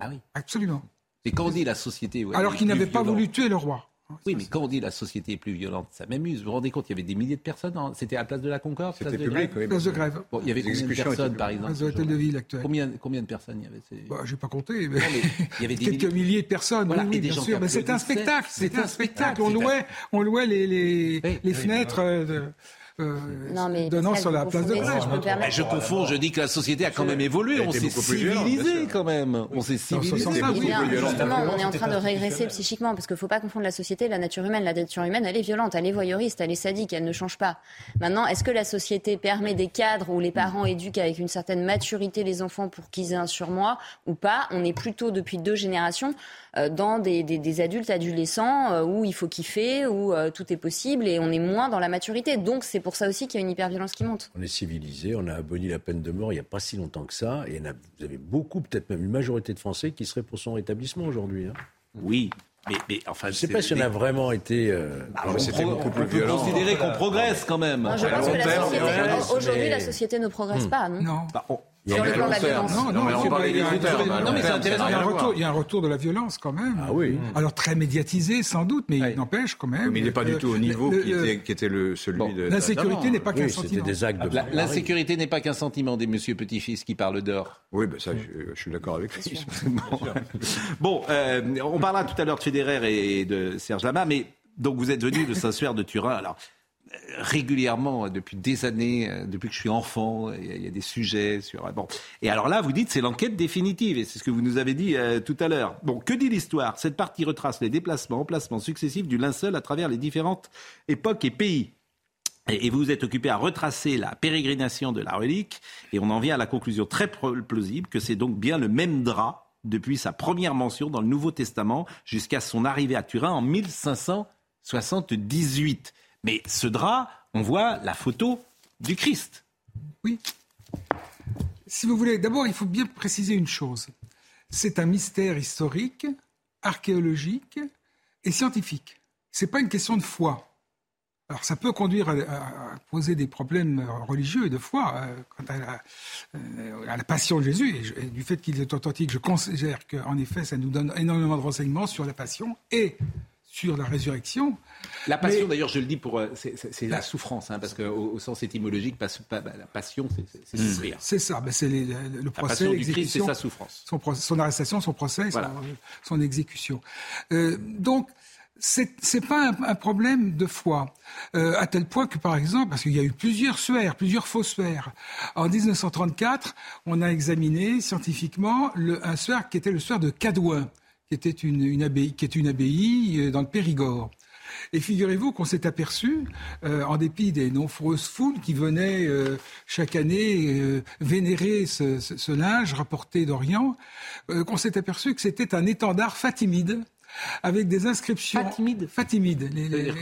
Ah oui. Absolument. Et quand on dit la société... Alors qu'il n'avait pas voulu tuer le roi. Oui, mais quand on dit la société est plus violente, ça m'amuse. Vous vous rendez compte, il y avait des milliers de personnes. C'était à la place de la Concorde C'était public, oui. Place de grève. il y avait combien de personnes, par exemple Place de de ville actuelle. Combien, combien de personnes il y avait bah, Je n'ai pas compté, mais, il y avait quelques milliers... de personnes. oui, bien sûr. Mais c'était un spectacle. C'était un spectacle. On louait, on louait les, les, les fenêtres. De euh, non, mais donnant sur la place de je, confonds, je dis que la société a quand même évolué, on s'est civilisé quand même. On s'est civilisé. Justement, on est en train de régresser psychiquement, parce qu'il ne faut pas confondre la société et la nature humaine. La nature humaine, elle est violente, elle est voyeuriste, elle est sadique, elle ne change pas. Maintenant, est-ce que la société permet des cadres où les parents éduquent avec une certaine maturité les enfants pour qu'ils aient un surmoi ou pas? On est plutôt depuis deux générations euh, dans des, des, adultes adolescents euh, où il faut kiffer, où tout est possible et on est moins dans la maturité. Donc c'est pour ça aussi qu'il y a une hyperviolence qui monte. On est civilisé, on a aboli la peine de mort il n'y a pas si longtemps que ça, et vous avez beaucoup, peut-être même une majorité de Français qui seraient pour son rétablissement aujourd'hui. Hein. Oui, mais, mais, enfin, je ne sais pas si on a vraiment été. Euh... Ah, on, peut considérer qu'on progresse quand même. Aujourd'hui, la société ne progresse hmm. pas, non, non. Bah, Sur le plan de la violence. Non, non, mais on parle des écouteurs. Non, mais c'est intéressant. Il y, a un retour, de la violence quand même. Ah oui. Alors très médiatisé sans doute, mais il n'empêche quand même. Mais il n'est pas du tout au niveau qui, était, celui de. L'insécurité n'est pas qu'un Oui, c'était sentiment. des actes de La-. L'insécurité n'est pas qu'un sentiment des monsieur petit-fils qui parlent d'or. Oui, ben ça, je, je suis d'accord avec lui. Bon, Bon, euh, on parlera tout à l'heure de Federer et de Serge Lama, mais donc vous êtes venu de Saint-Suaire de Turin. Alors, régulièrement, depuis des années, euh, depuis que je suis enfant, il y a, des sujets sur. Bon. Et alors là, vous dites c'est l'enquête définitive, et c'est ce que vous nous avez dit euh, tout à l'heure. Bon, que dit l'histoire? Cette partie retrace les déplacements, emplacements successifs du linceul à travers les différentes époques et pays. Et vous vous êtes occupé à retracer la pérégrination de la relique, et on en vient à la conclusion très plausible que c'est donc bien le même drap depuis sa première mention dans le Nouveau Testament jusqu'à son arrivée à Turin en 1578. Mais ce drap, on voit la photo du Christ. Oui. Si vous voulez, d'abord, il faut bien préciser une chose. C'est un mystère historique, archéologique et scientifique. C'est pas une question de foi. Alors, ça peut conduire à, poser des problèmes religieux et de foi euh, quant à la, euh, à la passion de Jésus. Et, et du fait qu'il est authentique, je considère qu'en effet, ça nous donne énormément de renseignements sur la passion et sur la résurrection. La passion, Mais- d'ailleurs, je le dis pour. euh, C'est la souffrance, hein, parce qu'au au sens étymologique, pas- pas- bah, la passion, c'est- souffrir. C'est ça, ben, c'est le, procès, passion du Christ, c'est sa souffrance. Son, arrestation, son procès, Voilà. son, son exécution. Euh, donc, c'est pas un, un problème de foi, euh, à tel point que, par exemple, parce qu'il y a eu plusieurs suaires, plusieurs faux suaires. En 1934, on a examiné scientifiquement le, un suaire qui était le suaire de Cadouin, qui était une, une abbaye, qui est une abbaye euh, dans le Périgord. Et figurez-vous qu'on s'est aperçu, euh, en dépit des nombreuses foules qui venaient euh, chaque année euh, vénérer ce, ce- ce linge rapporté d'Orient, euh, qu'on s'est aperçu que c'était un étendard fatimide avec des inscriptions. Fatimide Fatimide. Les, les-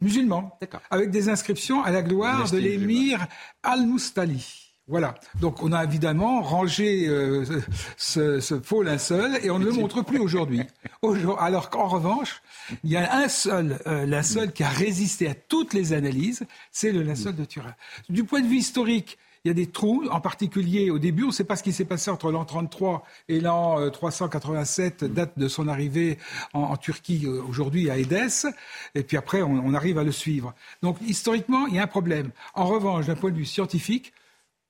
musulmans, avec des inscriptions à la gloire de l'émir Al-Mustali. Voilà. Donc on a évidemment rangé euh, ce, ce faux linceul et on ne le montre plus aujourd'hui. Aujourd- Alors qu'en revanche, il y a un seul euh, linceul qui a résisté à toutes les analyses, c'est le linceul de Turin. Du point de vue historique, il y a des trous, en particulier au début, on ne sait pas ce qui s'est passé entre l'an 33 et l'an euh, 387, date de son arrivée en, en Turquie euh, aujourd'hui à Édesse, et puis après on, on arrive à le suivre. Donc historiquement, il y a un problème. En revanche, d'un point de vue scientifique,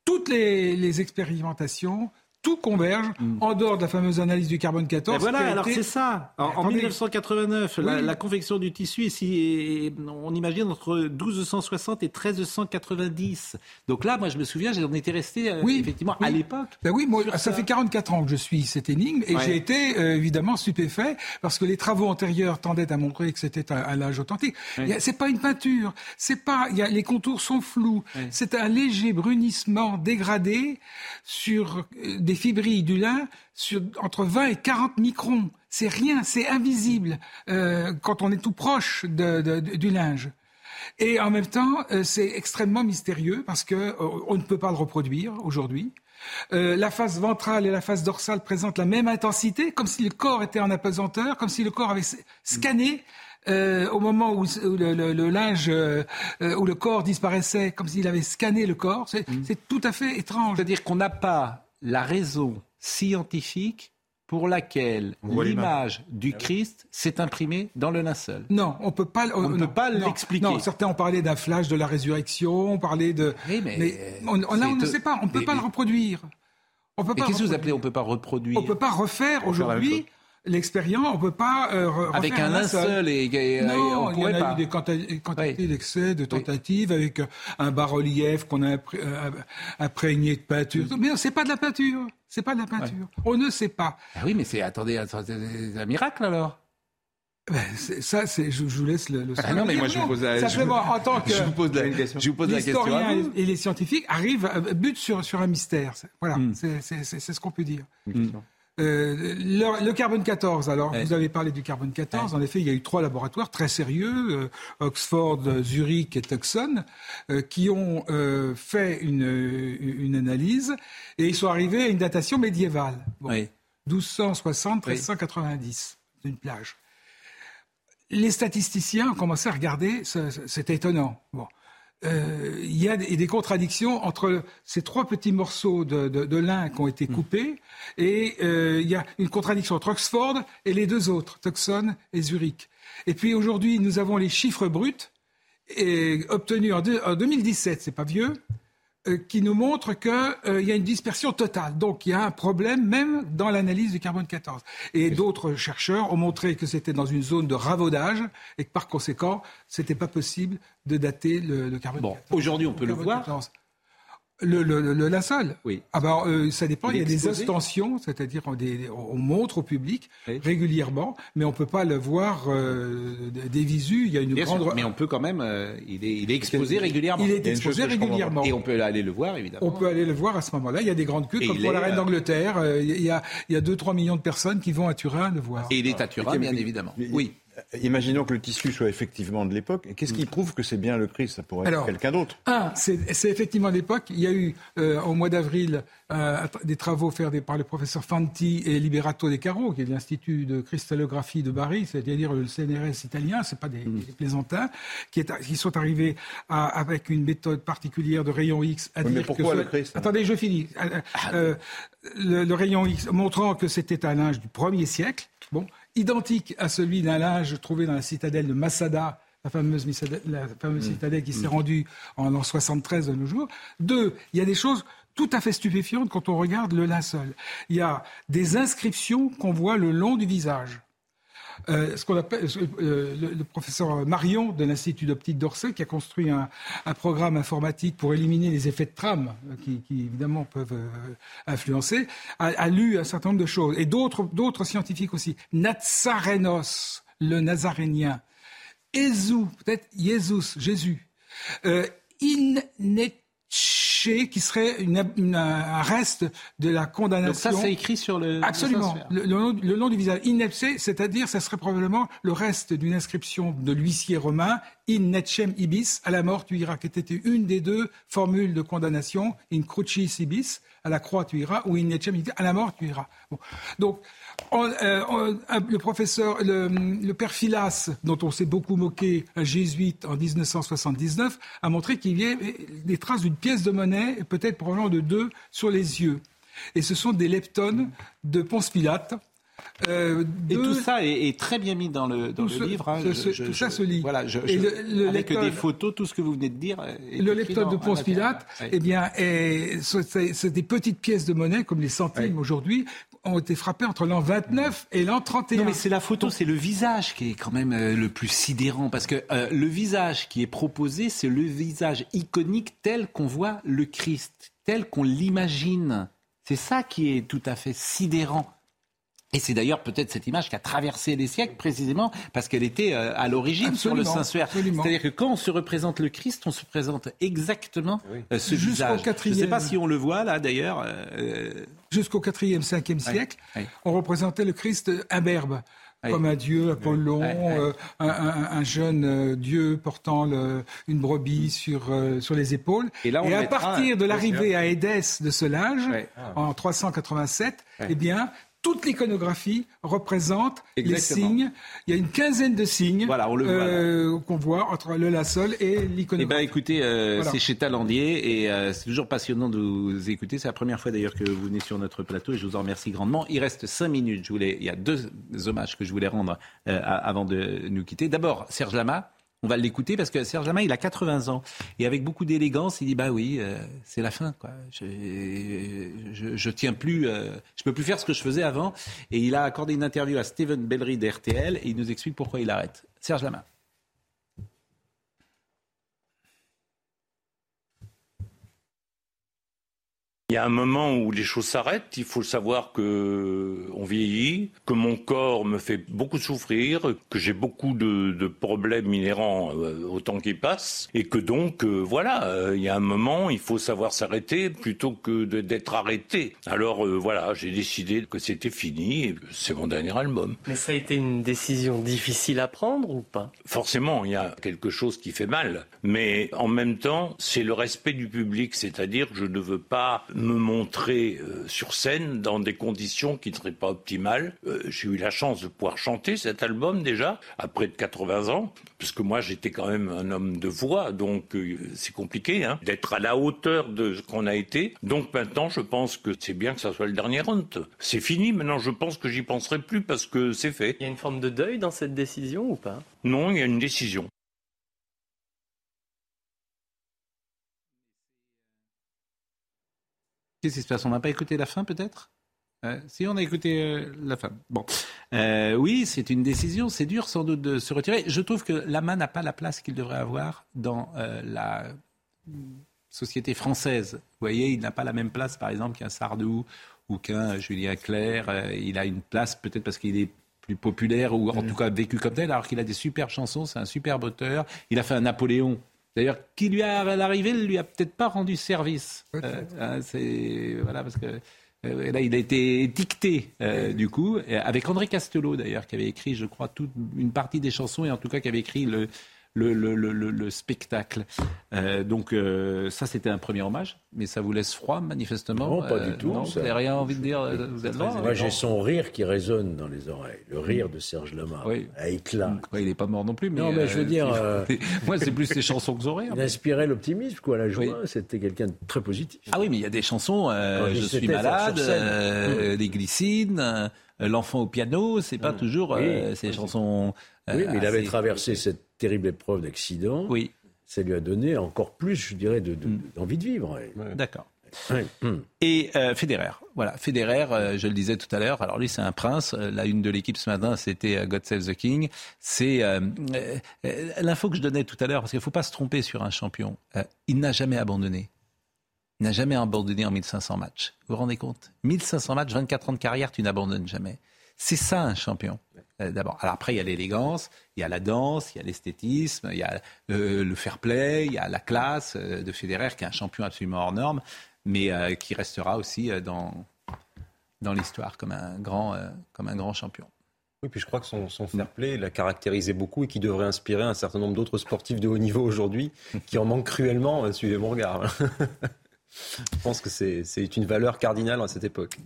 toutes les, expérimentations, tout converge en dehors de la fameuse analyse du carbone 14. Et voilà, alors été- c'est ça. En, Mais en attendez. 1989, la, Oui. la confection du tissu, ici, on imagine entre 1260 et 1390. Donc là, moi, je me souviens, j'en étais resté euh, effectivement à l'époque. Ben oui, moi, ça, ça. fait 44 ans que je suis cette énigme et Ouais. j'ai été euh, évidemment stupéfait parce que les travaux antérieurs tendaient à montrer que c'était un, un âge authentique. Ouais. C'est pas une peinture, c'est pas, y a, les contours sont flous, Ouais. c'est un léger brunissement dégradé sur euh, des fibrilles du lin sur entre 20 et 40 microns. C'est rien, c'est invisible euh, quand on est tout proche de- de- du linge. Et en même temps, euh, c'est extrêmement mystérieux parce que euh, on ne peut pas le reproduire aujourd'hui. Euh, la face ventrale et la face dorsale présentent la même intensité, comme si le corps était en apesanteur, comme si le corps avait scanné au moment où, où le, le- le linge, où le corps disparaissait, comme s'il avait scanné le corps. C'est c'est tout à fait étrange. C'est-à-dire qu'on n'a pas la raison scientifique pour laquelle l'image du Christ s'est imprimée dans le linceul. Non, on peut pas. On ne peut pas l'expliquer. Non, certains ont parlé d'un flash de la résurrection, ont parlé de. Oui, mais, on, on- là, on ne sait pas. On ne peut mais- pas le reproduire. On peut pas. qu'est-ce que vous appelez on ne peut pas reproduire On peut pas refaire aujourd'hui. L'expérience. On peut pas euh, Avec un linceul et, et- et non, on il y en a pas. eu des quanti- quantités d'excès, de tentatives avec euh, un bas-relief qu'on a euh, imprégné de peinture. Mm. Mais c'est pas de la peinture. C'est pas de la peinture. On ne sait pas. Ah oui, mais c'est attendez, attendez, c'est un miracle alors? Ben, ça, c'est, je, je vous laisse le. le Ah non, mais moi, je vous pose la- Simplement, je vous- en tant que je vous pose la- je vous pose la question l'historien vous. et les scientifiques arrivent, butent sur sur un mystère. Voilà, c'est, c'est, c'est, c'est ce qu'on peut dire. Euh, le, le carbone 14, alors Ouais. vous avez parlé du carbone 14, en effet il y a eu trois laboratoires très sérieux, euh, Oxford, Zurich et Tucson, euh, qui ont fait une, une analyse et ils sont arrivés à une datation médiévale. Bon, 1260, 1390 d'une plage. Les statisticiens ont commencé à regarder, c'était étonnant. Bon. Euh, il y a des, contradictions entre ces trois petits morceaux de, de, lin qui ont été mm. coupés et euh, il y a une contradiction entre Oxford et les deux autres, Tucson et Zurich. Et puis aujourd'hui, nous avons les chiffres bruts et, obtenus en, en 2017, c'est pas vieux, euh, qui nous montre qu'il euh, y a une dispersion totale. Donc il y a un problème même dans l'analyse du carbone 14. Et d'autres chercheurs ont montré que c'était dans une zone de ravaudage et que par conséquent, c'était pas possible de dater le, carbone bon, Aujourd'hui, on peut le voir. Le, le, le, la salle Oui. Ah ben, euh, ça dépend. Il, y a des ostensions, c'est-à-dire on, montre au public régulièrement, mais on ne peut pas le voir euh, des visus. Il y a une grande. mais on peut quand même. Euh, il, est, il, est, exposé régulièrement. Il est exposé régulièrement. Et on peut aller le voir, évidemment. On peut aller le voir à ce moment-là. Il y a des grandes queues, comme pour la reine d'Angleterre. il y a, il y a 2-3 millions de personnes qui vont à Turin le voir. Et il est à Turin, bien évidemment. Oui. Euh, imaginons que le tissu soit effectivement de l'époque. Qu'est-ce qui prouve que c'est bien le Christ Ça pourrait être quelqu'un d'autre. Un, c'est effectivement de l'époque. Il y a eu euh, au mois d'avril euh, des travaux faits par le professeur Fanti et Liberato De Caro, qui est de l'Institut de cristallographie de Bari, c'est-à-dire le CNRS italien, c'est pas des, mm. plaisantins, qui, sont arrivés avec une méthode particulière de rayon X à dire mais pourquoi le Christ Attendez, je finis. Ah. le, le, rayon X montrant que c'était un linge du 1er siècle. Bon, identique à celui d'un linge trouvé dans la citadelle de Masada, la fameuse, la fameuse mm. citadelle qui s'est mm. rendue en l'an 73 de nos jours. Deux, il y a des choses tout à fait stupéfiantes quand on regarde le linceul. Il y a des inscriptions qu'on voit le long du visage. Euh, ce qu'on appelle euh, le, professeur Marion de l'Institut d'optique d'Orsay, qui a construit un, programme informatique pour éliminer les effets de trame euh, qui, évidemment peuvent influencer, a, lu un certain nombre de choses. Et d'autres scientifiques aussi. Nazarenos, le nazarénien. Ezou, peut-être Jésus, Jésus. Qui serait un reste de la condamnation. Donc ça, c'est écrit sur le. Absolument. Le, le, nom, du visage. Inepse, c'est-à-dire, ça serait probablement le reste d'une inscription de l'huissier romain, in necem ibis, à la mort tu iras, qui était une des deux formules de condamnation, in crucis ibis, à la croix tu iras, ou ibis, à la mort tu iras. Donc, euh, le professeur, le, père Philas, dont on s'est beaucoup moqué, un jésuite en 1979, a montré qu'il y avait des traces d'une pièce de monnaie, peut-être probablement de deux, sur les yeux. Et ce sont des leptones de Ponce Pilate. Euh, et tout ça est, très bien mis dans le, dans le livre. Hein. tout ça se lit. Voilà, je, le, avec des photos, tout ce que vous venez de dire. Le leptone de Ponce Pilate, eh bien, c'est des petites pièces de monnaie, comme les centimes aujourd'hui, ont été frappés entre l'an 29 et l'an 31. Non, mais c'est la photo, c'est le visage qui est quand même euh, le plus sidérant. Parce que euh, le visage qui est proposé, c'est le visage iconique tel qu'on voit le Christ, tel qu'on l'imagine. C'est ça qui est tout à fait sidérant. Et c'est d'ailleurs peut-être cette image qui a traversé les siècles précisément parce qu'elle était euh, à l'origine sur le Saint-Suaire. C'est-à-dire que quand on se représente le Christ, on se présente exactement ce visage. Je ne sais pas si on le voit là d'ailleurs jusqu'au 4e, 5e siècle, on représentait le Christ imberbe. Comme un dieu, Apollon, euh, un, jeune euh, dieu portant une brebis sur, euh, sur les épaules. Et, à partir de l'arrivée à Édesse de ce linge, en 387, eh bien, toute l'iconographie représente les signes. Il y a une quinzaine de signes euh, qu'on voit entre le lassol et l'iconographie. Eh bien, écoutez, euh, c'est chez Talandier et euh, c'est toujours passionnant de vous écouter. C'est la première fois d'ailleurs que vous venez sur notre plateau et je vous en remercie grandement. Il reste cinq minutes. Je voulais, il y a deux hommages que je voulais rendre avant de nous quitter. D'abord, Serge Lama. On va l'écouter parce que Serge Lama, il a 80 ans. Et avec beaucoup d'élégance, il dit Bah oui, euh, c'est la fin. Quoi. Je, je, tiens plus, euh, je peux plus faire ce que je faisais avant. Et il a accordé une interview à Steven Bellery d'RTL et il nous explique pourquoi il arrête. Serge Lama. Il y a un moment où les choses s'arrêtent. Il faut savoir que on vieillit, que mon corps me fait beaucoup souffrir, que j'ai beaucoup de, problèmes inhérents euh, au temps qui passe, et que donc euh, voilà, euh, il y a un moment, il faut savoir s'arrêter plutôt que d'être arrêté. Alors voilà, j'ai décidé que c'était fini. Et c'est mon dernier album. Mais ça a été une décision difficile à prendre ou pas? Forcément, il y a quelque chose qui fait mal, mais en même temps, c'est le respect du public, c'est-à-dire que je ne veux pas me montrer euh, sur scène dans des conditions qui ne seraient pas optimales. Euh, j'ai eu la chance de pouvoir chanter cet album déjà, après de 80 ans, parce que moi j'étais quand même un homme de voix, donc euh, c'est compliqué hein, d'être à la hauteur de ce qu'on a été. Donc maintenant, je pense que c'est bien que ça soit le dernier round. C'est fini, maintenant je pense que j'y penserai plus parce que c'est fait. Il y a une forme de deuil dans cette décision ou pas? Non, il y a une décision. Qu'est-ce qui se passe On n'a pas écouté la fin peut-être? Euh, si on a écouté euh, la fin. Bon, euh, oui, c'est une décision. C'est dur sans doute de se retirer. Je trouve que Lama n'a pas la place qu'il devrait avoir dans la société française. Vous voyez, il n'a pas la même place, par exemple, qu'un Sardou ou qu'un Julien Clerc. il a une place peut-être parce qu'il est plus populaire ou en mm. tout cas vécu comme tel, alors qu'il a des superbes chansons. C'est un superbe auteur. Il a fait un Napoléon D'ailleurs, qui lui a à l'arrivée, lui a peut-être pas rendu service. Euh, hein, c'est voilà parce que euh, là, il a été étiqueté euh, du coup avec André Castelot d'ailleurs, qui avait écrit, je crois, toute une partie des chansons et en tout cas qui avait écrit le le, le, le, le spectacle. Euh, donc euh, ça, c'était un premier hommage, mais ça vous laisse froid, manifestement. Non, pas du tout. vous n'avez rien envie de dire. Vous êtes Moi, j'ai son rire qui résonne dans les oreilles. Le rire de Serge Lama, oui. à éclat. il n'est pas mort non plus. Mais non, mais je veux dire... Moi, c'est plus ses chansons que rire. Il inspirait l'optimisme, quoi, la joie. C'était quelqu'un de très positif. Ah oui, mais il y a des chansons, Je suis malade, Les glycines... L'enfant au piano, c'est pas toujours ces chansons. oui, mais il avait traversé cette terrible épreuve d'accident, oui. ça lui a donné encore plus, je dirais, d'envie de, vivre. D'accord. Et euh, Federer, voilà, Federer, euh, je le disais tout à l'heure, alors lui c'est un prince, euh, la une de l'équipe ce matin c'était euh, God Save the King, c'est l'info que je donnais tout à l'heure, parce qu'il ne faut pas se tromper sur un champion, il n'a jamais abandonné, il n'a jamais abandonné en 1500 matchs, vous vous rendez compte? 1500 matchs, 24 ans de carrière, tu n'abandonnes jamais. C'est ça un champion. Euh, d'abord. Alors après, il y a l'élégance, il y a la danse, il y a l'esthétisme, il y a euh, le fair play, il y a la classe euh, de Federer, qui est un champion absolument hors norme, mais qui restera aussi dans, dans l'histoire comme, un grand, comme un grand champion. Oui, puis je crois que son, son fair play l'a caractérisé beaucoup et qui devrait inspirer un certain nombre d'autres sportifs de haut niveau aujourd'hui qui en manquent cruellement. Suivez mon regard. Je pense que c'est une valeur cardinale à cette époque.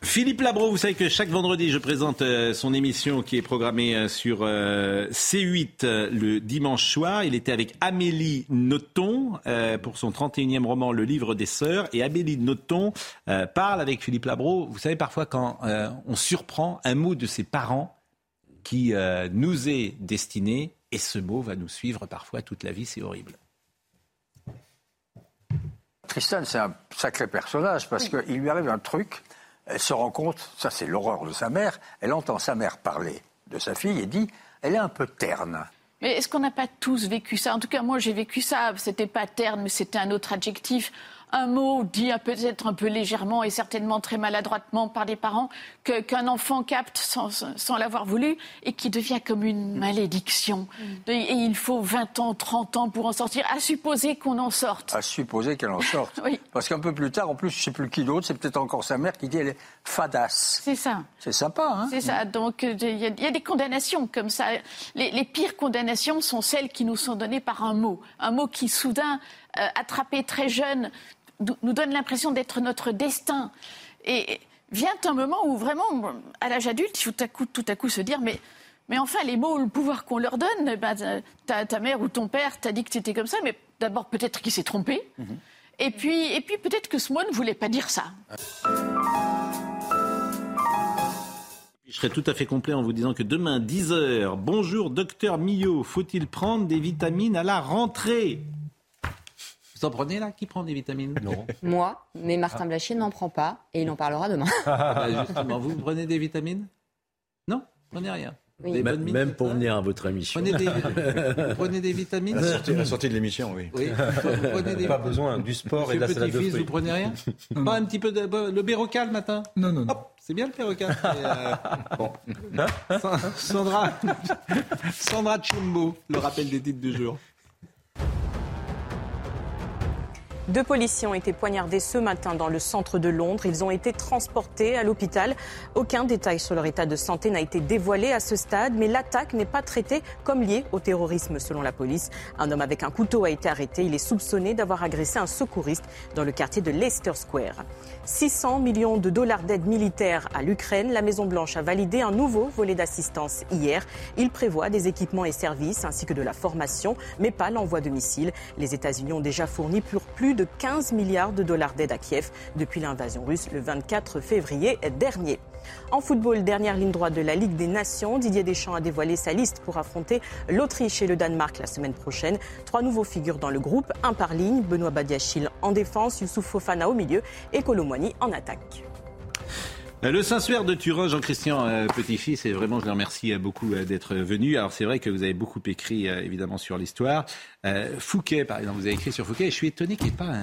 Philippe Labro, vous savez que chaque vendredi, je présente euh, son émission qui est programmée euh, sur euh, C8 le dimanche soir. Il était avec Amélie Nothomb pour son 31e roman Le Livre des Sœurs. Et Amélie Nothomb parle avec Philippe Labro. Vous savez, parfois, quand on surprend un mot de ses parents qui nous est destiné, et ce mot va nous suivre parfois toute la vie, c'est horrible. Tristan, c'est un sacré personnage parce qu'il lui arrive un truc, elle se rend compte, ça c'est l'horreur de sa mère, elle entend sa mère parler de sa fille et dit, elle est un peu terne. Mais est-ce qu'on n'a pas tous vécu ça? En tout cas, moi j'ai vécu ça. C'était pas terne, mais c'était un autre adjectif un mot dit peut-être un peu légèrement et certainement très maladroitement par des parents qu'un enfant capte sans, l'avoir voulu et qui devient comme une malédiction. Mm. Et il faut 20 ans, 30 ans pour en sortir, à supposer qu'on en sorte. À supposer qu'elle en sorte. oui. Parce qu'un peu plus tard, en plus, je ne sais plus qui d'autre, c'est peut-être encore sa mère qui dit elle est fadasse. C'est ça. C'est sympa, hein C'est ça. Donc il y, a des condamnations comme ça. Les, les, pires condamnations sont celles qui nous sont données par un mot. Un mot qui soudain, euh, attrapé très jeune, nous donne l'impression d'être notre destin. Et vient un moment où vraiment, à l'âge adulte, il faut tout à coup, tout à coup se dire, mais, mais enfin, les mots, le pouvoir qu'on leur donne, eh ben, ta, ta, mère ou ton père t'a dit que c'était comme ça, mais d'abord peut-être qu'il s'est trompé. Mhm. Et puis, et puis peut-être que ce mot ne voulait pas dire ça. Je serai tout à fait complet en vous disant que demain, 10h, bonjour docteur Millot, faut-il prendre des vitamines à la rentrée? Vous en prenez là Qui prend des vitamines Non. Moi, mais Martin Blachier n'en prend pas et il en parlera demain. Bah, justement, vous prenez des vitamines? Non prenez rien même, pour venir à votre émission. Prenez des, vous prenez des vitamines? La sortie, de l'émission, oui. oui. Vous prenez des... Pas besoin du sport et de la salade de fruits. Vous prenez rien? Pas un petit peu de le bérocal le matin? Non, non, non. c'est bien le bérocal. Euh... bon. Sandra, Sandra Chumbo, le rappel des titres du jour. Deux policiers ont été poignardés ce matin dans le centre de Londres. Ils ont été transportés à l'hôpital. Aucun détail sur leur état de santé n'a été dévoilé à ce stade, mais l'attaque n'est pas traitée comme liée au terrorisme selon la police. Un homme avec un couteau a été arrêté. Il est soupçonné d'avoir agressé un secouriste dans le quartier de Leicester Square. 600 millions de dollars d'aide militaire à l'Ukraine. La Maison-Blanche a validé un nouveau volet d'assistance hier. Il prévoit des équipements et services ainsi que de la formation, mais pas l'envoi de missiles. Les États-Unis ont déjà fourni pour plus de 15 milliards de dollars d'aide à Kiev depuis l'invasion russe le 24 février dernier. En football, dernière ligne droite de la Ligue des Nations, Didier Deschamps a dévoilé sa liste pour affronter l'Autriche et le Danemark la semaine prochaine. Trois nouveaux figures dans le groupe, un par ligne, Benoît Badiachil en défense, Youssouf Fofana au milieu et Colomwani en attaque. Le Saint-Suaire de Turin, Jean-Christian euh, Petit-Fils, et vraiment je le remercie euh, beaucoup euh, d'être venu. Alors c'est vrai que vous avez beaucoup écrit évidemment sur l'histoire. Fouquet, par exemple, vous avez écrit sur Fouquet, et je suis étonné qu'il n'y ait pas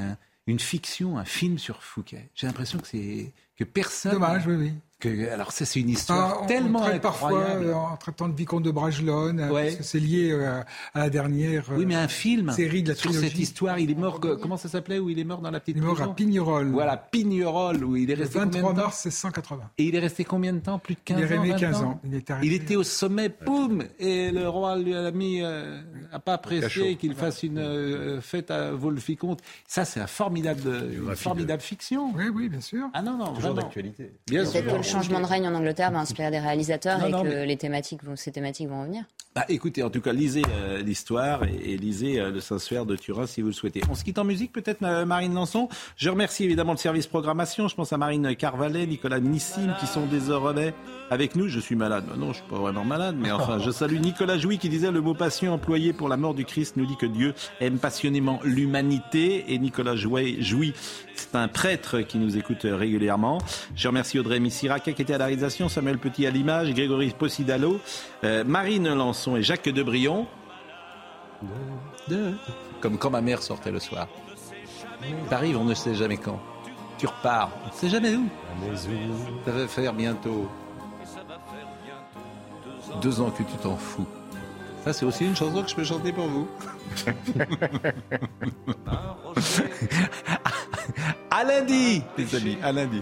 une fiction, un film sur Fouquet. J'ai l'impression que c'est que personne. Dommage, oui, oui alors ça, c'est une histoire ah, tellement on parfois euh, en traitant de vicomte de Bragelonne, euh, parce que c'est lié euh, à la dernière oui, mais un film série de la sur cette histoire. Il est mort. Comment ça s'appelait Où il est mort dans la petite. Il est mort à Pignerol. Voilà, Pignerol, où il est resté. Le 23 mars 180. Et il est resté combien de temps? Plus de 15 ans. Il est resté 15 ans. Il, était au sommet, boum, et le roi lui a mis, a pas apprécié qu'il fasse une fête à Volficomte. Ça, c'est un formidable, une formidable fiction. Oui, oui, bien sûr. Ah non, non, toujours d'actualité. Bien sûr changement de règne en Angleterre va inspirer des réalisateurs et que les thématiques ces thématiques vont revenir bah, Écoutez, en tout cas, lisez euh, l'histoire et, lisez euh, le Saint-Suaire de Turin si vous le souhaitez. On se quitte en musique peut-être, euh, Marine Lançon. Je remercie évidemment le service programmation. Je pense à Marine Carvalet, Nicolas Nissim qui sont désormais avec nous. Je suis malade. Bah, non, je suis pas vraiment malade, mais enfin, je salue Nicolas Jouy qui disait le mot passion employé pour la mort du Christ nous dit que Dieu aime passionnément l'humanité. Et Nicolas Jouy, Jouy c'est un prêtre qui nous écoute régulièrement. Je remercie Audrey Qui était à la réalisation, Samuel Petit à l'image, Grégory Possidalo, euh, Marine Lançon et Jacques Debrion. Comme quand ma mère sortait le soir. T'arrives, on ne sait jamais quand. Tu repars, on ne sait jamais où. Ça va faire bientôt deux ans que tu t'en fous. Ça, c'est aussi une chanson que je peux chanter pour vous. à lundi, les amis, à lundi.